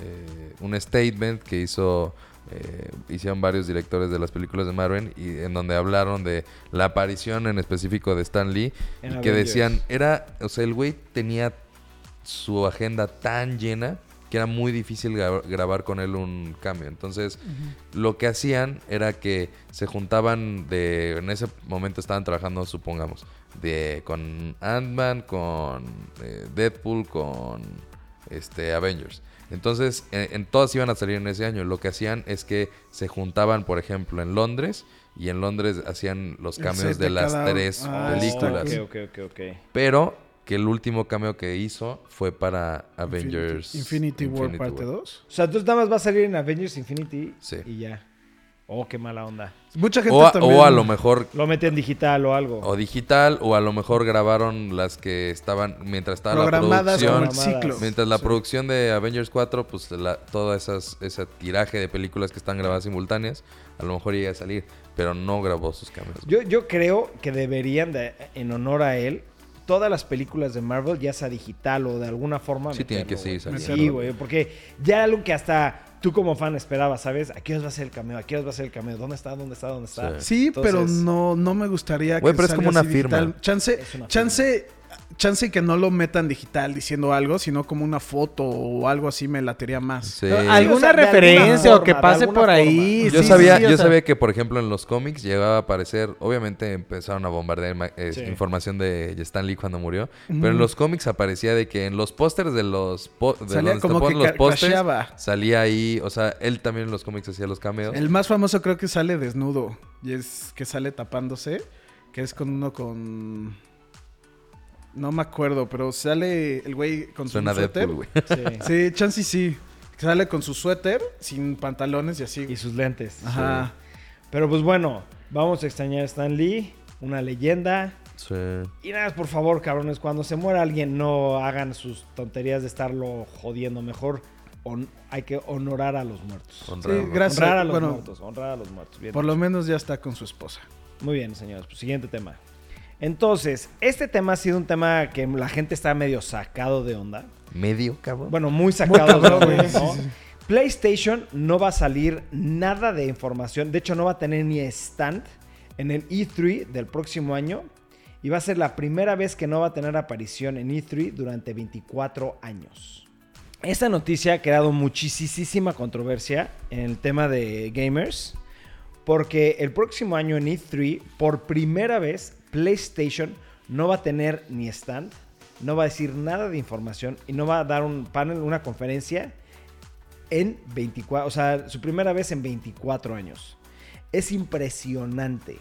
eh, un statement que hizo, eh, hicieron varios directores de las películas de Marvel y en donde hablaron de la aparición en específico de Stan Lee En y que decían, era, o sea, el güey tenía su agenda tan llena que era muy difícil gra- grabar con él un cambio. Entonces, lo que hacían era que se juntaban de... En ese momento estaban trabajando, supongamos, de con Ant-Man, con eh, Deadpool, con este Avengers. Entonces, en, en todas iban a salir en ese año. Lo que hacían es que se juntaban, por ejemplo, en Londres y en Londres hacían los cambios de de las cada- tres Ah, películas. Oh, ok, ok, ok, ok. Pero que el último cameo que hizo fue para Avengers Infinity, War Infinity parte War. 2. O sea, entonces nada más va a salir en Avengers Infinity Sí. y ya. Oh, qué mala onda. Mucha gente O a, también. o a lo mejor Lo meten digital o algo. o digital o a lo mejor grabaron las que estaban mientras estaba la programadas como producción. el ciclo. Mientras la Sí. producción de Avengers 4, pues la, toda esas, ese tiraje de películas que están grabadas simultáneas, a lo mejor llega a salir, pero no grabó sus cameos. Yo, yo creo que deberían, de, en honor a él, todas las películas de Marvel, ya sea digital o de alguna forma. Sí, tienen que saliendo. Sí, güey, porque ya algo que hasta tú como fan esperabas, ¿sabes? ¿A qué horas va a ser el cameo? ¿A qué horas va a ser el cameo? ¿Dónde está? ¿Dónde está? ¿Dónde está? Sí, pero Entonces, no, no me gustaría Güey, que pero es como una digital. firma. Chance, chance, chance que no lo metan digital diciendo algo, sino como una foto o algo así me latería más. Sí. ¿Alguna o sea, de referencia alguna o que pase por forma. ahí? Yo Sí, sabía, yo sea, sabía que, por ejemplo, en los cómics llegaba a aparecer, obviamente empezaron a bombardear eh, Sí. información de Stan Lee cuando murió, pero en los cómics aparecía de que en los pósters de los po- de Salía como que los pósters salía ahí, o sea, él también en los cómics hacía los cameos. El más famoso creo que sale desnudo. Y es que sale tapándose. Que es con uno con. No me acuerdo, pero sale el güey con Suena su suéter. Deadpool, güey. Sí. Sí, chance y sí. Sale con su suéter, sin pantalones y así. Y sus lentes. Ajá. Pero pues bueno, vamos a extrañar a Stan Lee, una leyenda. Sí. Y nada, por favor, cabrones, cuando se muera alguien, no hagan sus tonterías de estarlo jodiendo. Mejor hay que honorar a los muertos. Honrar, gracias. Honrar a los bueno, muertos, honrar a los muertos. Bien Por lo menos ya está con su esposa. Muy bien, señores. Pues, siguiente tema. Entonces, este tema ha sido un tema que la gente está medio sacado de onda. Medio, cabrón. Bueno, muy sacado de onda, güey. ¿no? Sí, sí. PlayStation no va a salir nada de información. De hecho, no va a tener ni stand en el E3 del próximo año. Y va a ser la primera vez que no va a tener aparición en E3 durante 24 años. Esta noticia ha creado muchísima controversia en el tema de gamers. Porque el próximo año en E3, por primera vez, PlayStation no va a tener ni stand, no va a decir nada de información y no va a dar un panel, una conferencia en 24, o sea, su primera vez en 24 años. Es impresionante.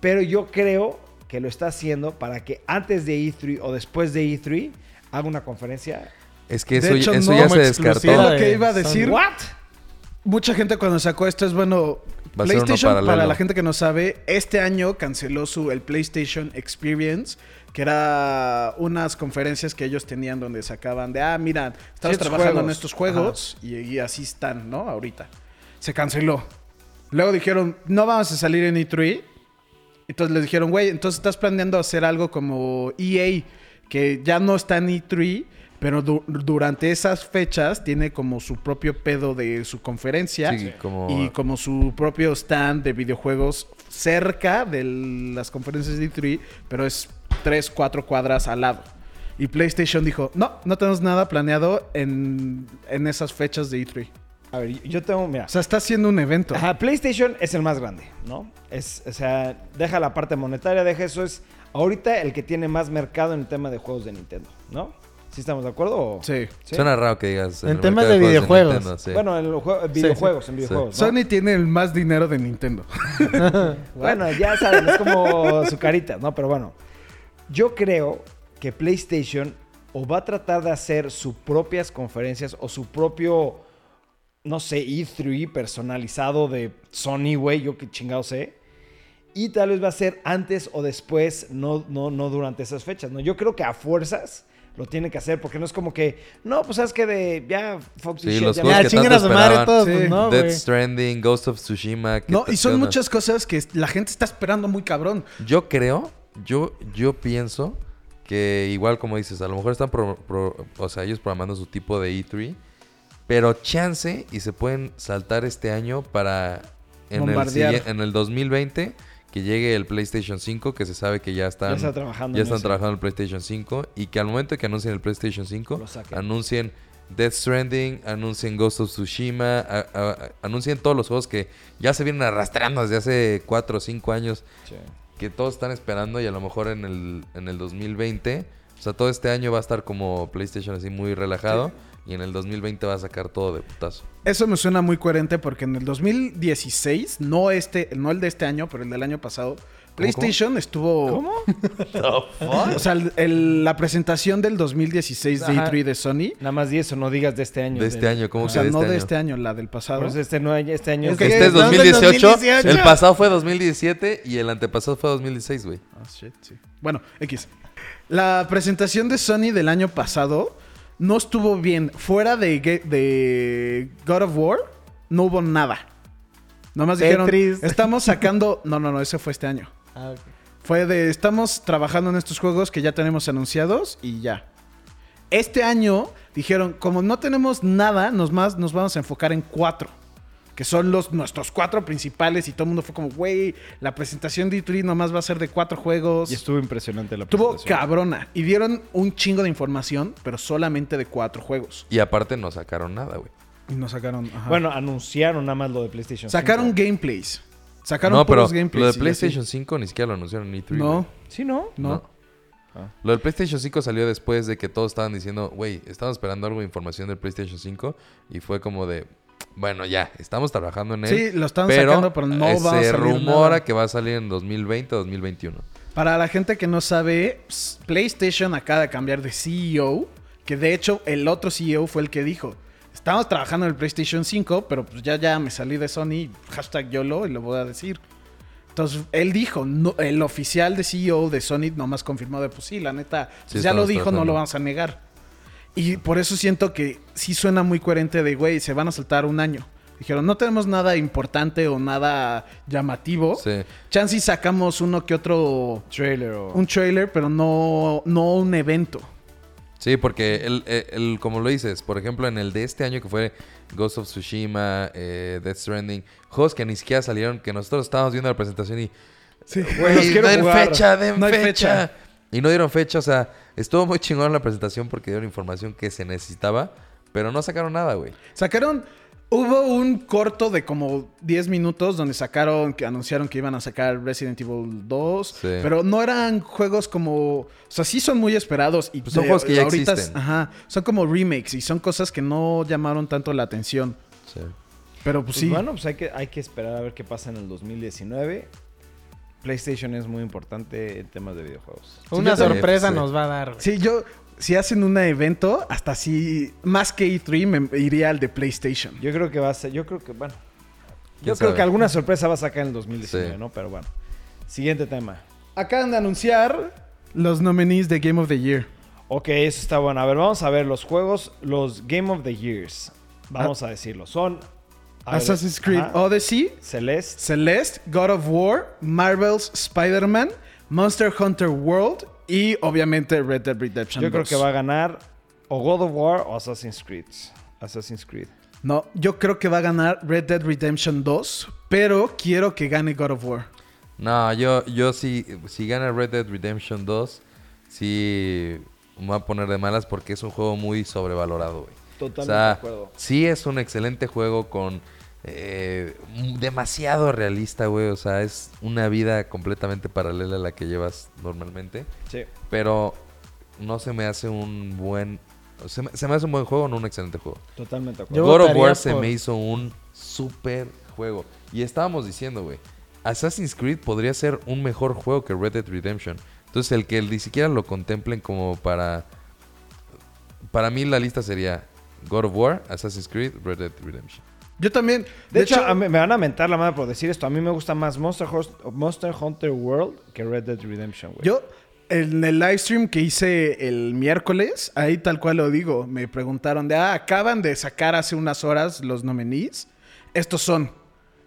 Pero yo creo que lo está haciendo para que antes de E3 o después de E3 haga una conferencia. Es que De eso, hecho, eso no ya se descartó. Es lo de que iba a decir. ¿What? Mucha gente cuando sacó esto es bueno. Va a ser uno PlayStation, para la gente que no sabe, este año canceló su el PlayStation Experience, que era unas conferencias que ellos tenían donde sacaban de, ah, mira, estamos trabajando en estos juegos y, y así están, ¿no? Ahorita. Se canceló. Luego dijeron, no vamos a salir en E3. Entonces les dijeron, güey, entonces estás planeando hacer algo como EA, que ya no está en E3, pero du- durante esas fechas tiene como su propio pedo de su conferencia Sí, como... y como su propio stand de videojuegos cerca de las conferencias de E3, pero es 3, 4 cuadras al lado. Y PlayStation dijo, no, no tenemos nada planeado en, en esas fechas de E3. A ver, yo tengo, mira. O sea, está haciendo un evento. Ajá, PlayStation es el más grande, ¿no? Es, o sea, deja la parte monetaria, deja eso. Es ahorita el que tiene más mercado en el tema de juegos de Nintendo, ¿no? ¿Sí estamos de acuerdo? o- Sí. ¿Sí? Suena raro que digas. En temas de juegos videojuegos. Nintendo, sí. Bueno, en videojuegos, en videojuegos. ¿no? Sony tiene el más dinero de Nintendo. Bueno, ya saben, es como su carita, ¿no? Pero bueno, yo creo que PlayStation o va a tratar de hacer sus propias conferencias o su propio, no sé, E3 personalizado de Sony, güey, yo qué chingado sé. Y tal vez va a ser antes o después, no, no, no durante esas fechas, ¿no? Yo creo que a fuerzas lo tiene que hacer porque no es como que, no, pues sabes que de, ya, Fox Sí, shit, los ya juegos Ya, que chinguen tanto a su madre todos, Sí. pues no, Death güey. Stranding, Ghost of Tsushima. ¿qué No, y son muchas cosas que la gente está esperando muy cabrón. Yo creo, yo, yo pienso que igual como dices, a lo mejor están, pro- pro- o sea, ellos programando su tipo de E3, pero chance y se pueden saltar este año para en el, Bombardear. en el 2020 que llegue el PlayStation 5, que se sabe que ya están, Ya está trabajando ya en están eso. trabajando en el PlayStation 5 y que al momento que anuncien el PlayStation 5, Lo saquen. anuncien Death Stranding, anuncien Ghost of Tsushima, a- a- a- anuncien todos los juegos que ya se vienen arrastrando desde hace 4 o 5 años Sí. que todos están esperando y a lo mejor en el, en el 2020, o sea, todo este año va a estar como PlayStation así muy relajado y en el 2020 va a sacar todo de putazo. Eso me suena muy coherente porque en el 2016, no este, no el de este año, pero el del año pasado, PlayStation estuvo. ¿Cómo? O sea, el- el- la presentación del 2016 de Ajá. E3 de Sony. Nada más di eso, no digas de este año. De este año, ¿cómo O que sea, de no este de este año, la del pasado. Por eso este, no, este año Es que Este es estamos en 2018, 2018. el pasado fue 2017 y el antepasado fue 2016, güey. Ah, shit, sí. Bueno, X. La presentación de Sony del año pasado no estuvo bien. Fuera de, God of War, no hubo nada. Nomás dijeron, estamos sacando... No, no, no, ese fue este año. Ah, ok. Fue de, estamos trabajando en estos juegos que ya tenemos anunciados y ya. Este año dijeron, como no tenemos nada, nos, más, nos vamos a enfocar en cuatro. Que son los, nuestros cuatro principales y todo el mundo fue como, güey, la presentación de E3 nomás va a ser de cuatro juegos. Y estuvo impresionante la Estuvo presentación. cabrona. Y dieron un chingo de información, pero solamente de cuatro juegos. Y aparte no sacaron nada, güey. Y nos sacaron. ajá. Bueno, anunciaron nada más lo de PlayStation. sacaron 5. gameplays. Sacaron No, pero puros gameplays. lo de. PlayStation 5 ni siquiera lo anunciaron en E3. No, güey. Sí, ¿no? no. Lo del PlayStation 5 salió después de que todos estaban diciendo, güey, estamos esperando algo de información del PlayStation 5 y fue como de, bueno, ya, estamos trabajando en él. Sí, lo están pero sacando, pero no va a se salir rumora nada. que va a salir en 2020 o 2021. Para la gente que no sabe, PlayStation acaba de cambiar de CEO, que de hecho el otro CEO fue el que dijo, estamos trabajando en el PlayStation 5, pero pues ya, ya me salí de Sony, hashtag YOLO, y lo voy a decir. Entonces, él dijo, no, el oficial de CEO de Sony nomás confirmó de, pues sí, la neta, Sí, pues ya lo dijo, no lo vamos a negar. Y por eso siento que sí suena muy coherente de, güey, se van a saltar un año. Dijeron, no tenemos nada importante o nada llamativo. Sí. Chance y sacamos uno que otro Trailer o... un trailer, pero no, no un evento. Sí, porque el, el- el- como lo dices, por ejemplo, en el de este año que fue Ghost of Tsushima, eh, Death Stranding, juegos que ni siquiera salieron, que nosotros estábamos viendo la presentación y, Sí. Güey, den fecha, den No hay fecha. fecha. Y no dieron fecha, o sea, estuvo muy chingón la presentación porque dieron información que se necesitaba, pero no sacaron nada, güey. Sacaron. Hubo un corto de como 10 minutos donde sacaron, que anunciaron que iban a sacar Resident Evil 2. Sí. Pero no eran juegos como. O sea, sí son muy esperados. Y Pues son juegos que ya ahorita- existen. Ajá. Son como remakes y son cosas que no llamaron tanto la atención. Sí. Pero pues Pues sí. Bueno, pues hay que, hay que esperar a ver qué pasa en el 2019. PlayStation es muy importante en temas de videojuegos. Una sorpresa sí. nos va a dar. güey. Sí, yo, si hacen un evento, hasta así, más que E3, me iría al de PlayStation. Yo creo que va a ser, yo creo que, bueno, yo ¿Quién creo que alguna sorpresa va a sacar en el 2019, Sí. ¿no? Pero bueno. Siguiente tema. Acaban de anunciar los nominees de Game of the Year. Ok, eso está bueno. A ver, vamos a ver los juegos, los Game of the Years. Vamos a decirlo. Son Assassin's Creed ajá, Odyssey, Celeste, Celeste, God of War, Marvel's Spider-Man, Monster Hunter World y obviamente Red Dead Redemption Yo creo 2. que va a ganar o God of War o Assassin's Creed. Assassin's Creed. No, yo creo que va a ganar Red Dead Redemption 2, pero quiero que gane God of War. No, yo, yo sí, si gana Red Dead Redemption 2, sí me voy a poner de malas porque es un juego muy sobrevalorado, güey. Totalmente O sea, de acuerdo. sí es un excelente juego con eh, demasiado realista, güey. O sea, es una vida completamente paralela a la que llevas normalmente. Sí. Pero no se me hace un buen... Se me, se me hace un buen juego, no un excelente juego. Totalmente acuerdo. God of War se por- me hizo un super juego. Y estábamos diciendo, güey, Assassin's Creed podría ser un mejor juego que Red Dead Redemption. Entonces, el que ni siquiera lo contemplen como para... Para mí la lista sería God of War, Assassin's Creed, Red Dead Redemption. Yo también. De, hecho, a mí- me van a mentar la madre por decir esto. A mí me gusta más Monster, Hunter World que Red Dead Redemption, güey. Yo, en el live stream que hice el miércoles, ahí tal cual lo digo, me preguntaron de, ah, acaban de sacar hace unas horas los nominees. Estos son.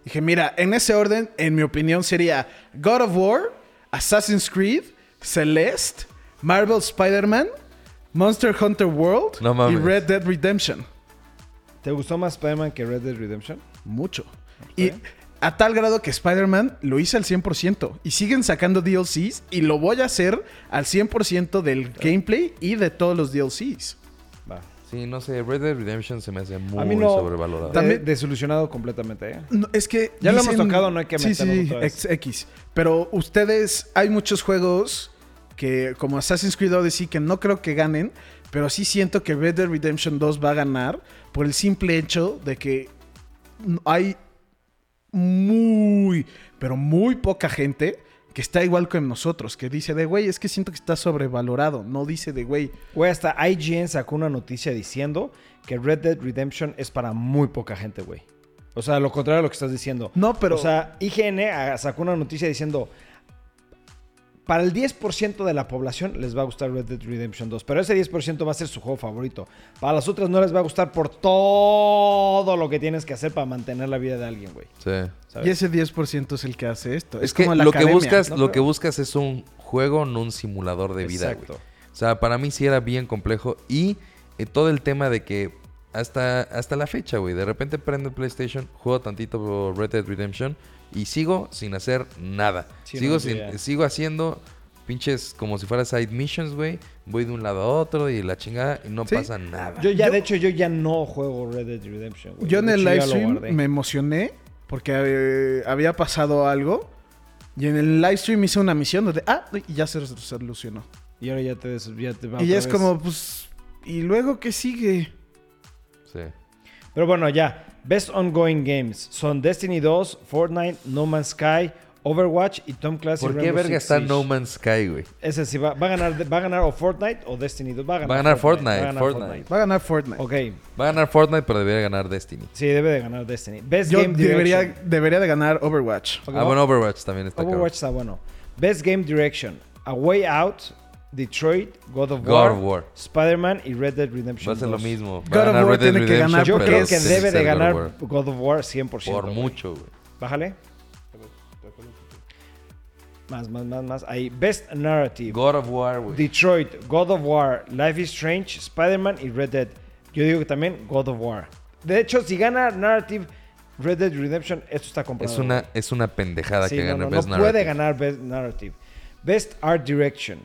Dije, mira, en ese orden, en mi opinión, sería God of War, Assassin's Creed, Celeste, Marvel Spider-Man, Monster Hunter World No y. Red Dead Redemption. ¿Te gustó más Spider-Man que Red Dead Redemption? Mucho. Y a tal grado que Spider-Man lo hice al 100%. Y siguen sacando DLCs y lo voy a hacer al 100% del gameplay y de todos los DLCs. Va. Sí, no sé, Red Dead Redemption se me hace muy a mí no. sobrevalorado. También- desilusionado completamente, ¿eh? No, es que... Ya lo hemos tocado, no hay que Sí, meternos sí, otra vez. ex- X. Pero ustedes, hay muchos juegos que, como Assassin's Creed Odyssey, que no creo que ganen, pero sí siento que Red Dead Redemption 2 va a ganar por el simple hecho de que hay muy, pero muy poca gente que está igual que nosotros, que dice de, güey, es que siento que está sobrevalorado. No dice de, güey, Güey, hasta IGN sacó una noticia diciendo que Red Dead Redemption es para muy poca gente, güey. O sea, lo contrario de lo que estás diciendo. no, pero... O sea, IGN ah, sacó una noticia diciendo para el 10% de la población les va a gustar Red Dead Redemption 2, pero ese 10% va a ser su juego favorito. Para las otras no les va a gustar por todo lo que tienes que hacer para mantener la vida de alguien, güey. Sí. ¿sabes? y ese 10% es el que hace esto. Es, Es, que como la lo que academia, buscas, ¿no? lo que buscas es un juego, no un simulador de vida, güey. Exacto. O sea, para mí sí era bien complejo. Y eh, todo el tema de que hasta, hasta la fecha, güey, de repente prendo el PlayStation, juego tantito Red Dead Redemption y sigo sin hacer nada. Sí, sigo, no, sin- sigo haciendo pinches como si fuera side missions, güey. Voy de un lado a otro y la chingada y no Sí. pasa nada. Yo ya, Yo- de hecho, yo ya no juego Red Dead Redemption, güey. Yo en De el live stream me emocioné porque eh, había pasado algo. Y en el live stream hice una misión donde, ah, y ya se res- solucionó. Y ahora ya te, ya te va y ya es vez. como, pues, ¿y luego qué sigue? Sí. Pero bueno, ya. Best Ongoing Games son Destiny 2, Fortnite, No Man's Sky, Overwatch y Tom Clancy ¿Por qué Rainbow verga Six está Siege. No Man's Sky, güey? Ese sí, va, va a ganar, va a ganar o Fortnite o Destiny 2. Va a ganar, Va a ganar Fortnite, va a ganar Fortnite. Va a ganar Fortnite. Ok, Va a ganar Fortnite, pero debería ganar Destiny. sí, debe de ganar Destiny. Best Yo Game debería, Direction. debería de ganar Overwatch. Ok, Ah, bueno, Overwatch también está cabrón. Overwatch está bueno. Best Game Direction. A Way Out, Detroit, God of God War, of War. Spider-Man y Red Dead Redemption Va a ser lo 2. mismo. God of War Red Dead tiene que ganar Yo creo que debe de God of ganar. God of War 100%. Por mucho, güey. Bájale. Más, más, más, más. Ahí. Best Narrative. God of War, güey. Detroit, God of War, Life is Strange, Spider-Man y Red Dead. Yo digo que también God of War. De hecho, si gana Narrative Red Dead Redemption, esto está comprado. Es una, es una pendejada Sí, que no, gane no, Best no puede Narrative. ganar Best Narrative. Best Art Direction.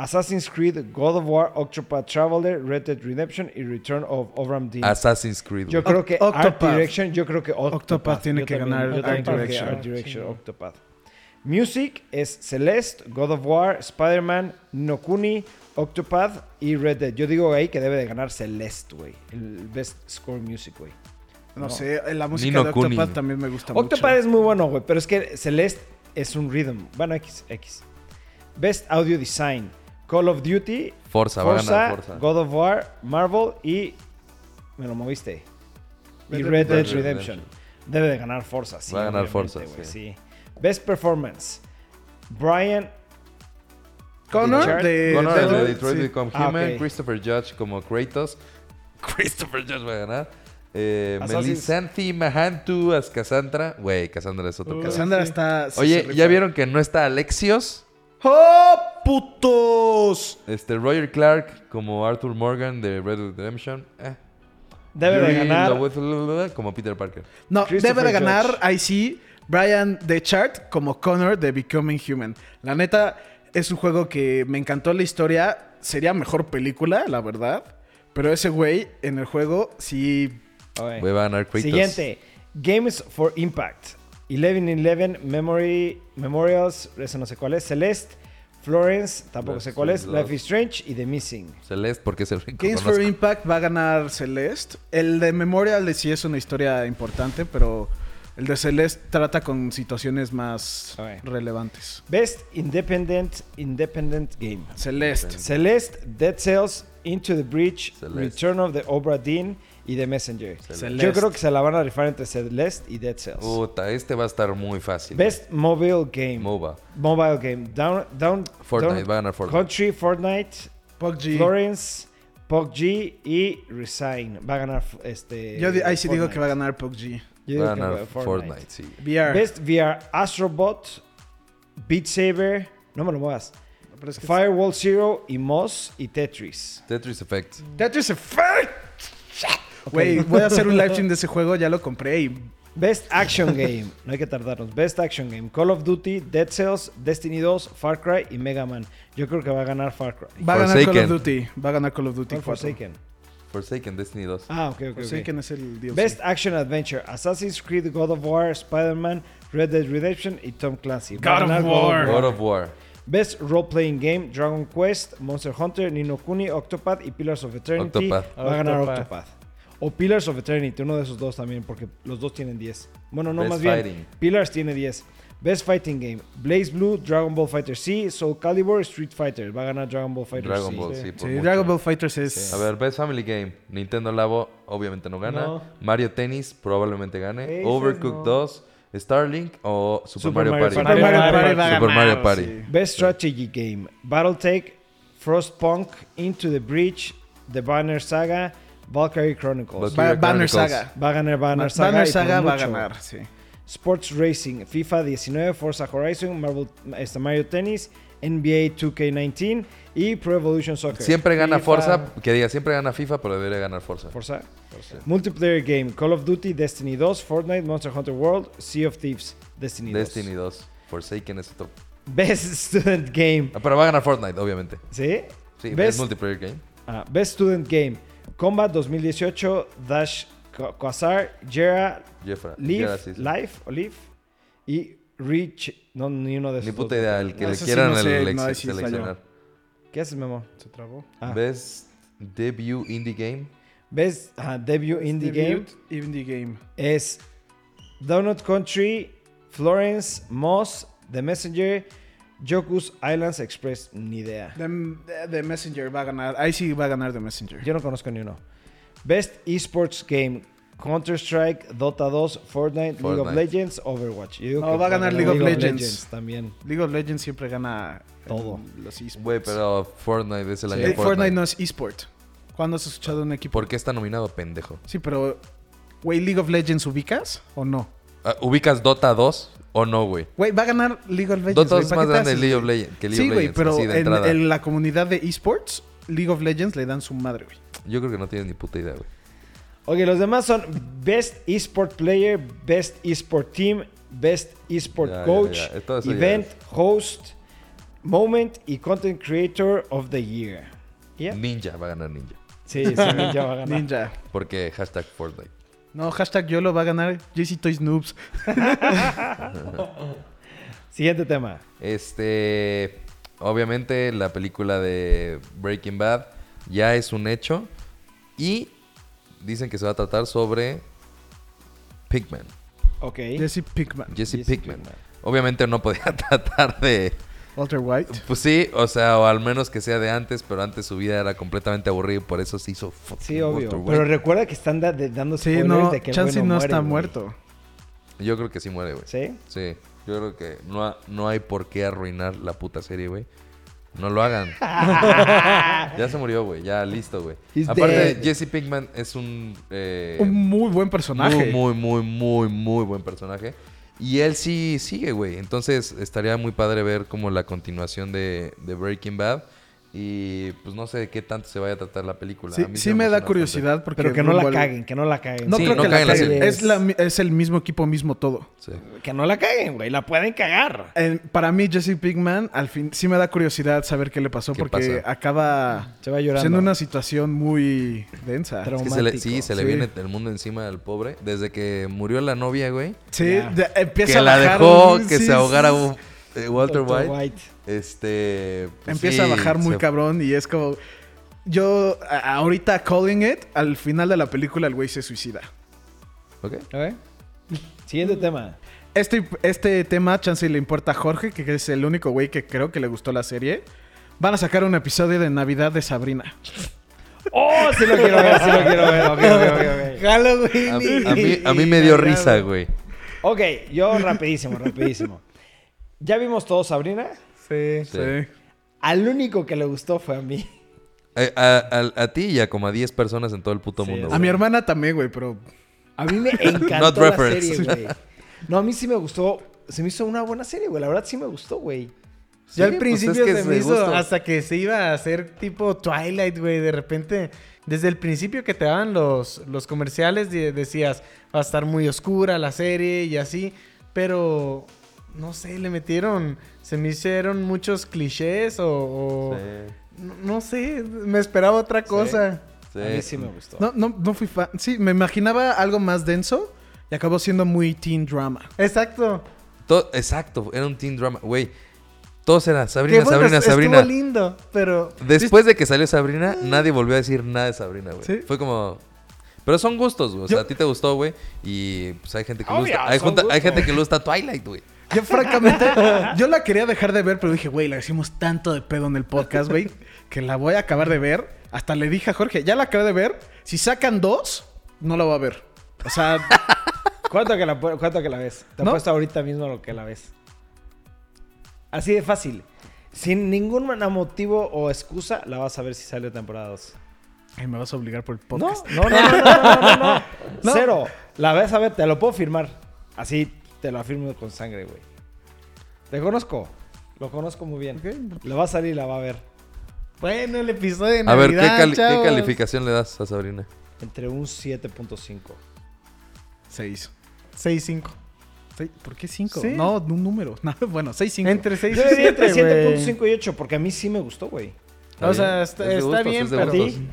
Assassin's Creed, God of War, Octopath Traveler, Red Dead Redemption y Return of Obram Dinn. Assassin's Creed. Yo creo que Art Octopath. Direction, yo creo que Octopath, Octopath tiene Yo que también- ganar yo Art Direction. Art Direction, Sí. Octopath. Music es Celeste, God of War, Spider-Man, No Kuni, Octopath y Red Dead. Yo digo ahí que debe de ganar Celeste, güey. El Best Score Music, güey. No, No. sé, la música Nino de Kuni. Octopath también me gusta Octopath mucho. es muy bueno, güey, pero es que Celeste es un rhythm. Bueno, X, X. Best Audio Design. Call of Duty, Forza, va a ganar Forza. God of War, Marvel y... Me lo moviste. Y Red Red Dead Redemption. Redemption. Debe de ganar Forza, sí. Va a ganar Forza, güey, sí. sí. Best Performance. Brian... Connor de, Connor, de- Detroit sí. Become Ah, Human. Christopher Judge como Kratos. Christopher Judge va a ganar. Eh, Melisanthi Mahantu as Cassandra. Güey, Cassandra es otro Uh. Cassandra Sí. está. Oye, ¿ya vieron que no está Alexios? ¡Oh, putos! Este, Roger Clark como Arthur Morgan de Red Dead Redemption. Eh. Debe de ganar... Como Peter Parker. No, debe de ganar, Judge. ahí sí, Brian de Chart como Connor de Becoming Human. La neta, es un juego que me encantó la historia. Sería mejor película, la verdad. Pero ese güey en el juego sí. Va a ganar Kratos. Siguiente. Games for Impact. 11-11 Memory, Memorials, eso no sé cuál es. Celeste, Florence, tampoco Life sé cuál es. Life is Strange y The Missing. Celeste, porque es el único Games for. Impact va a ganar Celeste. El de Memorial de sí es una historia importante, pero el de Celeste trata con situaciones más relevantes. Best Independent Independent Game. Celeste. Celeste, Dead Cells, Into the Breach, Celeste. Return of the Obra Dinn y The Messenger. Celeste. Yo creo que se la van a rifar entre Celeste y Dead Cells. Puta, este va a estar muy fácil. Best Mobile Game. MOBA. Mobile Game. Down, down, Fortnite, Down- va a ganar Fortnite. Country, Fortnite, PUBG. Florence, PUBG y Resign. Va a ganar este. Yo ahí sí digo que va a ganar PUBG. Yo Va a ganar Fortnite, sí. VR. Best VR Astrobot, Beat Saber, no me lo muevas. Pero es que- Firewall Zero y Moss y Tetris. Tetris Effect. Tetris Effect. Güey, voy a hacer un live stream de ese juego, ya lo compré y Best Action Game, no hay que tardarnos. Best Action Game, Call of Duty, Dead Cells, Destiny 2, Far Cry y Mega Man. Yo creo que va a ganar Far Cry. va a ganar Call of. Duty. Va a ganar Call of Duty ¿Cuál 4. Forsaken? Forsaken, Destiny 2. Ah, ok, ok. Forsaken es el DLC. Best Action Adventure, Assassin's Creed, God of War, Spider-Man, Red Dead Redemption y Tom Clancy. God of War. God of War. Best Role Playing Game, Dragon Quest, Monster Hunter, Nino Kuni, Octopath y Pillars of Eternity. Octopath. Va a ganar Octopath. Octopath. O Pillars of Eternity, uno de esos dos también, porque los dos tienen 10. Bueno, no, Best más bien. Fighting. Pillars tiene 10. Best Fighting Game, Blaze Blue, Dragon Ball Fighter C, Soul Calibur, Street Fighter. Va a ganar Dragon Ball Fighter Dragon C. Ball, sí. sí. por Sí, mucho. Dragon Ball Fighters es. A ver, Best Family Game. Nintendo Labo, obviamente no gana. No. Mario Tennis, probablemente gane. Overcooked no. 2, Starlink o Super, Super Mario, Mario Party. Super Mario Mario Party va a Super ganar, Mario Party. sí. Best Strategy Game, Battletech, Frostpunk, Into the Breach, The Banner Saga, Valkyrie Chronicles. Ba- Banner Chronicles. Saga. Va a ganar Banner Saga. Banner Saga va a ganar, sí. Sports Racing, FIFA 19, Forza Horizon, Marvel, este, Mario Tennis, NBA 2K19 y Pro Evolution Soccer. Siempre gana FIFA. Forza, que diga, siempre gana FIFA, pero debería ganar Forza. Forza. Multiplayer Game, Call of Duty, Destiny 2, Fortnite, Monster Hunter World, Sea of Thieves, Destiny, 2. Destiny 2. Forsaken es otro. Best Student Game, Ah, pero va a ganar Fortnite, obviamente. ¿sí? Sí, Best, es multiplayer game. ah, Best Student Game, Combat 2018, Dash Qu- Quasar, Jera, Jeffra. Live, Jera, sí, sí. Life, o Live y Reach, no, ni uno de esos Ni puta dos. idea, el que No, le sí quieran no el no, seleccionar. ¿Qué haces, Memo? Se trabó. Ah. Best Debut Indie Game. Best Debut Indie Game Debut Indie Game. es Donut Country, Florence, Moss, The Messenger, Joku's Islands Express, ni idea. The, The Messenger va a ganar. Ahí sí va a ganar The Messenger. Yo no conozco ni uno. Best Esports Game, Counter-Strike, Dota 2, Fortnite, League of. Legends, Overwatch. Yo digo No, que va a ganar League of Legends. también. League of Legends siempre gana Todo. los esports. Güey, pero Fortnite es el año Fortnite. Fortnite. no es esport. ¿Cuándo has escuchado un equipo? ¿Por qué está nominado, pendejo? Sí, pero. Güey, League of Legends ubicas o no? Ah, ¿Ubicas Dota 2 o no, güey? Güey, va a ganar League of Legends. Dota güey, es ¿para más grande haces, League of güey? Legends que League Sí, of güey, Legends. pero así de en, entrada. en la comunidad de esports, League of Legends le dan su madre, güey. Yo creo que no tienes ni puta idea, güey. Ok, los demás son Best Esport Player, Best Esport Team, Best Esport Ya, Coach, ya. Ya Event, Host, Moment y Content Creator of the Year. Ninja va a ganar Ninja. Sí, sí, Ninja va a ganar. Ninja. Porque hashtag Fortnite. No, hashtag YOLO va a ganar JC Toys Noobs. Siguiente tema. Este. Obviamente, la película de Breaking Bad ya es un hecho. Y dicen que se va a tratar sobre Pigman. Ok. Jesse Pinkman. Jesse, Jesse Pinkman. Pinkman. Obviamente no podía tratar de... Walter White. Pues sí, o sea, o al menos que sea de antes, pero antes su vida era completamente aburrida y por eso se hizo fucking Sí, obvio. Walter White. Pero recuerda que están da- dando Sí, no, de que el Chansey güey no, muere, está güey. muerto. Yo creo que sí muere, güey. ¿Sí? Sí, yo creo que no, ha- no hay por qué arruinar la puta serie, güey. No lo hagan. ya se murió, güey. Ya, listo, güey. He's Aparte, dead. Jesse Pinkman es un... eh, Un muy buen personaje. Muy, muy, muy, muy, muy buen personaje. Y él sí sigue, güey. Entonces estaría muy padre ver como la continuación de, de Breaking Bad. Y pues no sé de qué tanto se vaya a tratar la película. Sí, A mí sí me me da curiosidad porque... Pero que no la caguen, que no la caguen. No Sí, creo no que la caguen la. Es, la es el mismo equipo, mismo todo. Sí. Que no la caguen, güey. La pueden cagar. Eh, para mí, Jesse Pinkman, al fin, sí me da curiosidad saber qué le pasó ¿Qué porque pasa? acaba Se va llorando. siendo una situación muy densa. Es que se le- sí, se le Sí. viene el mundo encima al pobre. Desde que murió la novia, güey. Sí, Ya. de- empieza Que a la bajar dejó que sí, se ahogara eh, Walter Dr. White. Este... pues Empieza sí, a bajar muy se- cabrón y es como... Yo, a- ahorita calling it, al final de la película el güey se suicida. Ok. Ok. Siguiente tema. Este, este tema, chance le importa a Jorge, que es el único güey que creo que le gustó la serie. Van a sacar un episodio de Navidad de Sabrina. ¡Oh! Sí lo quiero ver, sí lo quiero ver. Ok, ok, ok, ok. Halloween. A, a mí, a mí me dio risa, güey. Ok, yo rapidísimo, rapidísimo. ¿Ya vimos todo Sabrina? Sí. Sí. Al único que le gustó fue a mí. A, a- a ti y a como a 10 personas en todo el puto Sí, mundo. A güey. mi hermana también, güey, pero... A mí me encantó Not la reference. serie, güey. No, a mí sí me gustó. Se me hizo una buena serie, güey. La verdad sí me gustó, güey. Sí, Yo al pues principio es que se me hizo gusto. hasta que se iba a hacer tipo Twilight, güey. De repente, desde el principio que te daban los, los comerciales, de- decías, va a estar muy oscura la serie y así. Pero, no sé, le metieron, se me hicieron muchos clichés o... o- Sí, no, no sé, me esperaba otra cosa. sí. A mí sí me gustó. No, no, no fui fan. Sí, me imaginaba algo más denso y acabó siendo muy teen drama. Exacto. To- exacto, era un teen drama. Güey, todos eran Sabrina, bueno, Sabrina, estuvo Sabrina. lindo, pero... Después de que salió Sabrina, nadie volvió a decir nada de Sabrina, güey. Sí. Fue como... Pero son gustos, güey. O sea, Yo- a ti te gustó, güey. Y pues hay gente que Obvio, gusta... Hay, junta- hay gente que le gusta Twilight, güey. Yo, francamente, yo la quería dejar de ver, pero dije, güey, la hicimos tanto de pedo en el podcast, güey, que la voy a acabar de ver. Hasta le dije a Jorge, ya la acabé de ver. Si sacan dos, no la voy a ver. O sea, ¿Cuánto que la, cuánto que la ves? Te ¿No? apuesto ahorita mismo lo que la ves. Así de fácil. Sin ningún motivo o excusa, la vas a ver si sale temporada 2. ay, me vas a obligar por el podcast. no, no, no, no, no, no, no. No. Cero. La vas a ver, te lo puedo firmar. Así te lo afirmo con sangre, güey. Te conozco. Lo conozco muy bien. Le va a salir y la va a ver. Bueno, el episodio de A ver, ¿qué, Navidad, cali- qué chavos. calificación le das a Sabrina? Entre un 7.5. Seis. 6-5. Seis- ¿Por qué cinco? Sí. No, un número. No, bueno, seis, cinco. Entre 6 Yo y diría entre 7, güey. 7.5 y 8 porque a mí sí me gustó, güey. O sea, está- Es está gustos, bien, pero- gustos. ¿A ti?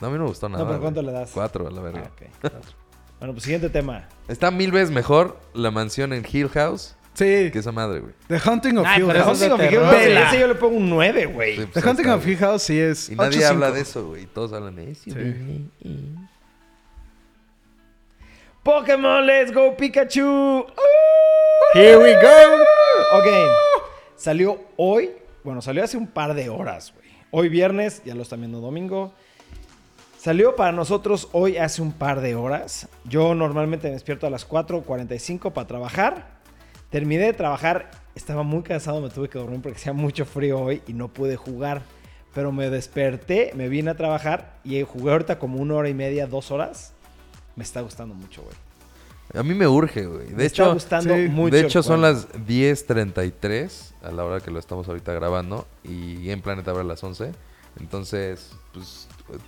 No, a mí no me gustó nada. No, pero güey. ¿cuánto le das? Cuatro, a la verga. Ah, ok. Bueno, pues siguiente tema. Está mil veces mejor la mansión en Hill House Sí. que esa madre, güey. The Hunting of Ay, Hill pero House. Hunting of Hill. House, ese yo le pongo un 9, güey. Sí, The pues ahí Hunting of. Hill House sí es. Y nadie 8.5. habla de eso, güey. Todos hablan de eso. Sí. Pokémon Let's Go Pikachu. Here we go. Ok. Salió hoy. Bueno, salió hace un par de horas, güey. Hoy viernes, ya lo están viendo domingo. Salió para nosotros hoy hace un par de horas. Yo normalmente me despierto a las 4.45 para trabajar. Terminé de trabajar, estaba muy cansado, me tuve que dormir porque hacía mucho frío hoy y no pude jugar. Pero me desperté, me vine a trabajar y jugué ahorita como una hora y media, dos horas. Me está gustando mucho, güey. A mí me urge, güey. Me De está hecho, gustando sí. mucho. de hecho son las 10.33 a la hora que lo estamos ahorita grabando. Y en Planeta a las 11. Entonces, pues,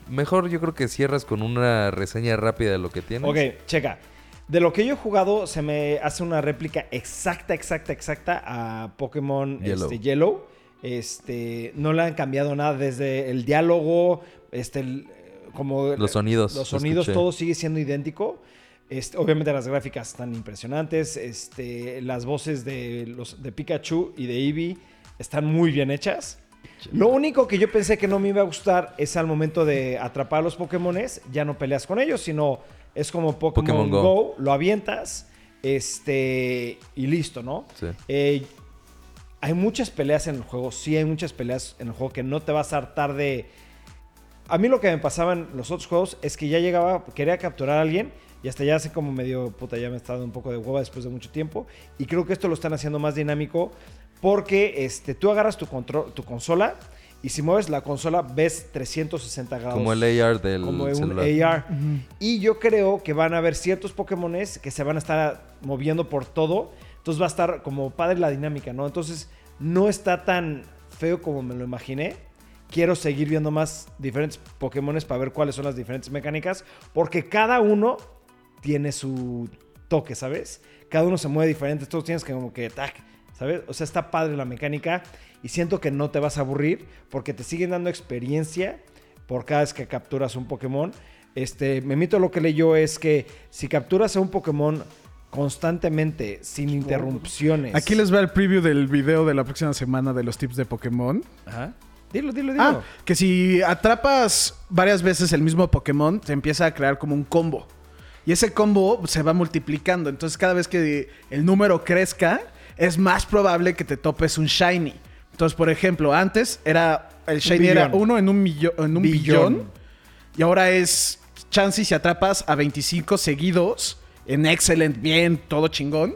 mejor yo creo que cierras con una reseña rápida de lo que tienes. Ok, checa. De lo que yo he jugado, se me hace una réplica exacta, exacta, exacta a Pokémon Yellow. Este, Yellow. Este, no le han cambiado nada desde el diálogo, este, el- como Los sonidos, los sonidos, todo sigue siendo idéntico. Este, obviamente las gráficas están impresionantes. Este, las voces de los de Pikachu y de Eevee están muy bien hechas. Lo único que yo pensé que no me iba a gustar es al momento de atrapar a los Pokémones, ya no peleas con ellos, sino es como Pokémon, Pokémon Go. Go. lo avientas Este, y listo, ¿no? Sí. Eh, hay muchas peleas en el juego, sí hay muchas peleas en el juego que no te vas a hartar de... A mí lo que me pasaba en los otros juegos es que ya llegaba, quería capturar a alguien y hasta ya hace como medio, puta, ya me está dando un poco de hueva después de mucho tiempo. Y creo que esto lo están haciendo más dinámico porque este, tú agarras tu, control, tu consola y si mueves la consola ves 360 grados. Como el AR del Como un celular. AR. Y yo creo que van a haber ciertos Pokémones que se van a estar moviendo por todo. Entonces va a estar como padre la dinámica, ¿no? Entonces no está tan feo como me lo imaginé. Quiero seguir viendo más diferentes Pokémones para ver cuáles son las diferentes mecánicas. Porque cada uno tiene su toque, ¿sabes? Cada uno se mueve diferente. Todos tienes que como que... tac, ¿Sabes? O sea, está padre la mecánica. Y siento que no te vas a aburrir. Porque te siguen dando experiencia por cada vez que capturas un Pokémon. Este, Memito lo que leyó es que si capturas a un Pokémon constantemente, sin interrupciones. Aquí les va el preview del video de la próxima semana de los tips de Pokémon. Ajá. Dilo, dilo, dilo. Ah, que si atrapas varias veces el mismo Pokémon, te empieza a crear como un combo. Y ese combo se va multiplicando. Entonces, cada vez que el número crezca, es más probable que te topes un Shiny. Entonces, por ejemplo, antes era el Shiny era uno en un, millo- en un Billón. billón. Y ahora es chance y si atrapas a 25 seguidos en Excellent, bien, todo chingón.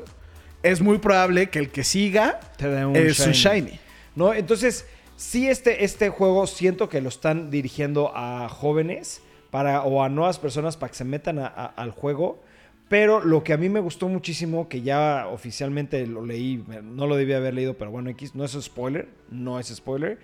Es muy probable que el que siga Te dé un es un shiny. Shiny. ¿No? Entonces, sí, este, este juego siento que lo están dirigiendo a jóvenes para, o a nuevas personas para que se metan a- a- al juego. Pero lo que a mí me gustó muchísimo, que ya oficialmente lo leí, no lo debía haber leído, pero bueno, X, no es spoiler, no es spoiler,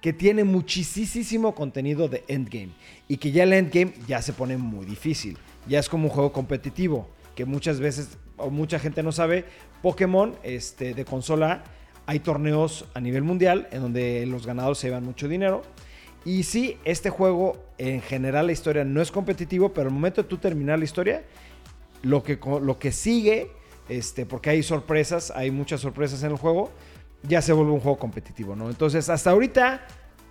que tiene muchísimo contenido de endgame. Y que ya el endgame ya se pone muy difícil. Ya es como un juego competitivo, que muchas veces, o mucha gente no sabe, Pokémon este, de consola hay torneos a nivel mundial en donde los ganadores se llevan mucho dinero. Y sí, este juego en general la historia no es competitivo, pero al momento de tú terminar la historia, lo que, lo que sigue, este, porque hay sorpresas, hay muchas sorpresas en el juego, ya se vuelve un juego competitivo, ¿no? Entonces, hasta ahorita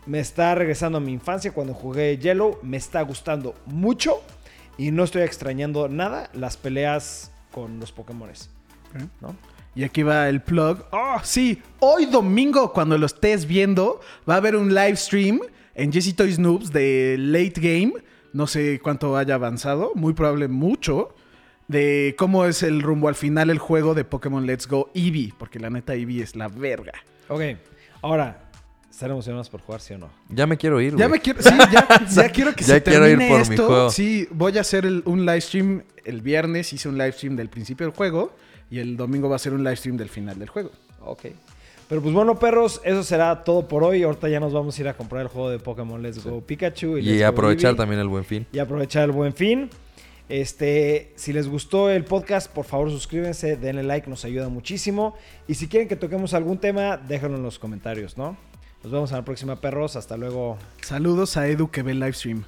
me está regresando a mi infancia cuando jugué Yellow, me está gustando mucho y no estoy extrañando nada las peleas con los Pokémones, ¿no? Y aquí va el plug. Oh, sí. Hoy domingo, cuando lo estés viendo, va a haber un live stream en Jesse Toys Noobs de Late Game. No sé cuánto haya avanzado. Muy probable mucho. De cómo es el rumbo al final el juego de Pokémon Let's Go Eevee. Porque la neta Eevee es la verga. Ok, ahora, ¿estar emocionados por jugar, sí o no? Ya me quiero ir, Ya güey. me quiero, sí, ya, ya quiero que Ya se quiero ir por mi esto. juego. Sí, voy a hacer el- un live stream el viernes. Hice un live stream del principio del juego. Y el domingo va a ser un live stream del final del juego. Ok. Pero pues bueno, perros, eso será todo por hoy. Ahorita ya nos vamos a ir a comprar el juego de Pokémon Let's Go Pikachu. Y Let's Go aprovechar Eevee. también el buen fin. Y aprovechar el buen fin. Este, si les gustó el podcast, por favor suscríbanse, denle like, nos ayuda muchísimo. Y si quieren que toquemos algún tema, déjenlo en los comentarios, ¿no? Nos vemos en la próxima, perros. Hasta luego. Saludos a Edu que ve el live stream.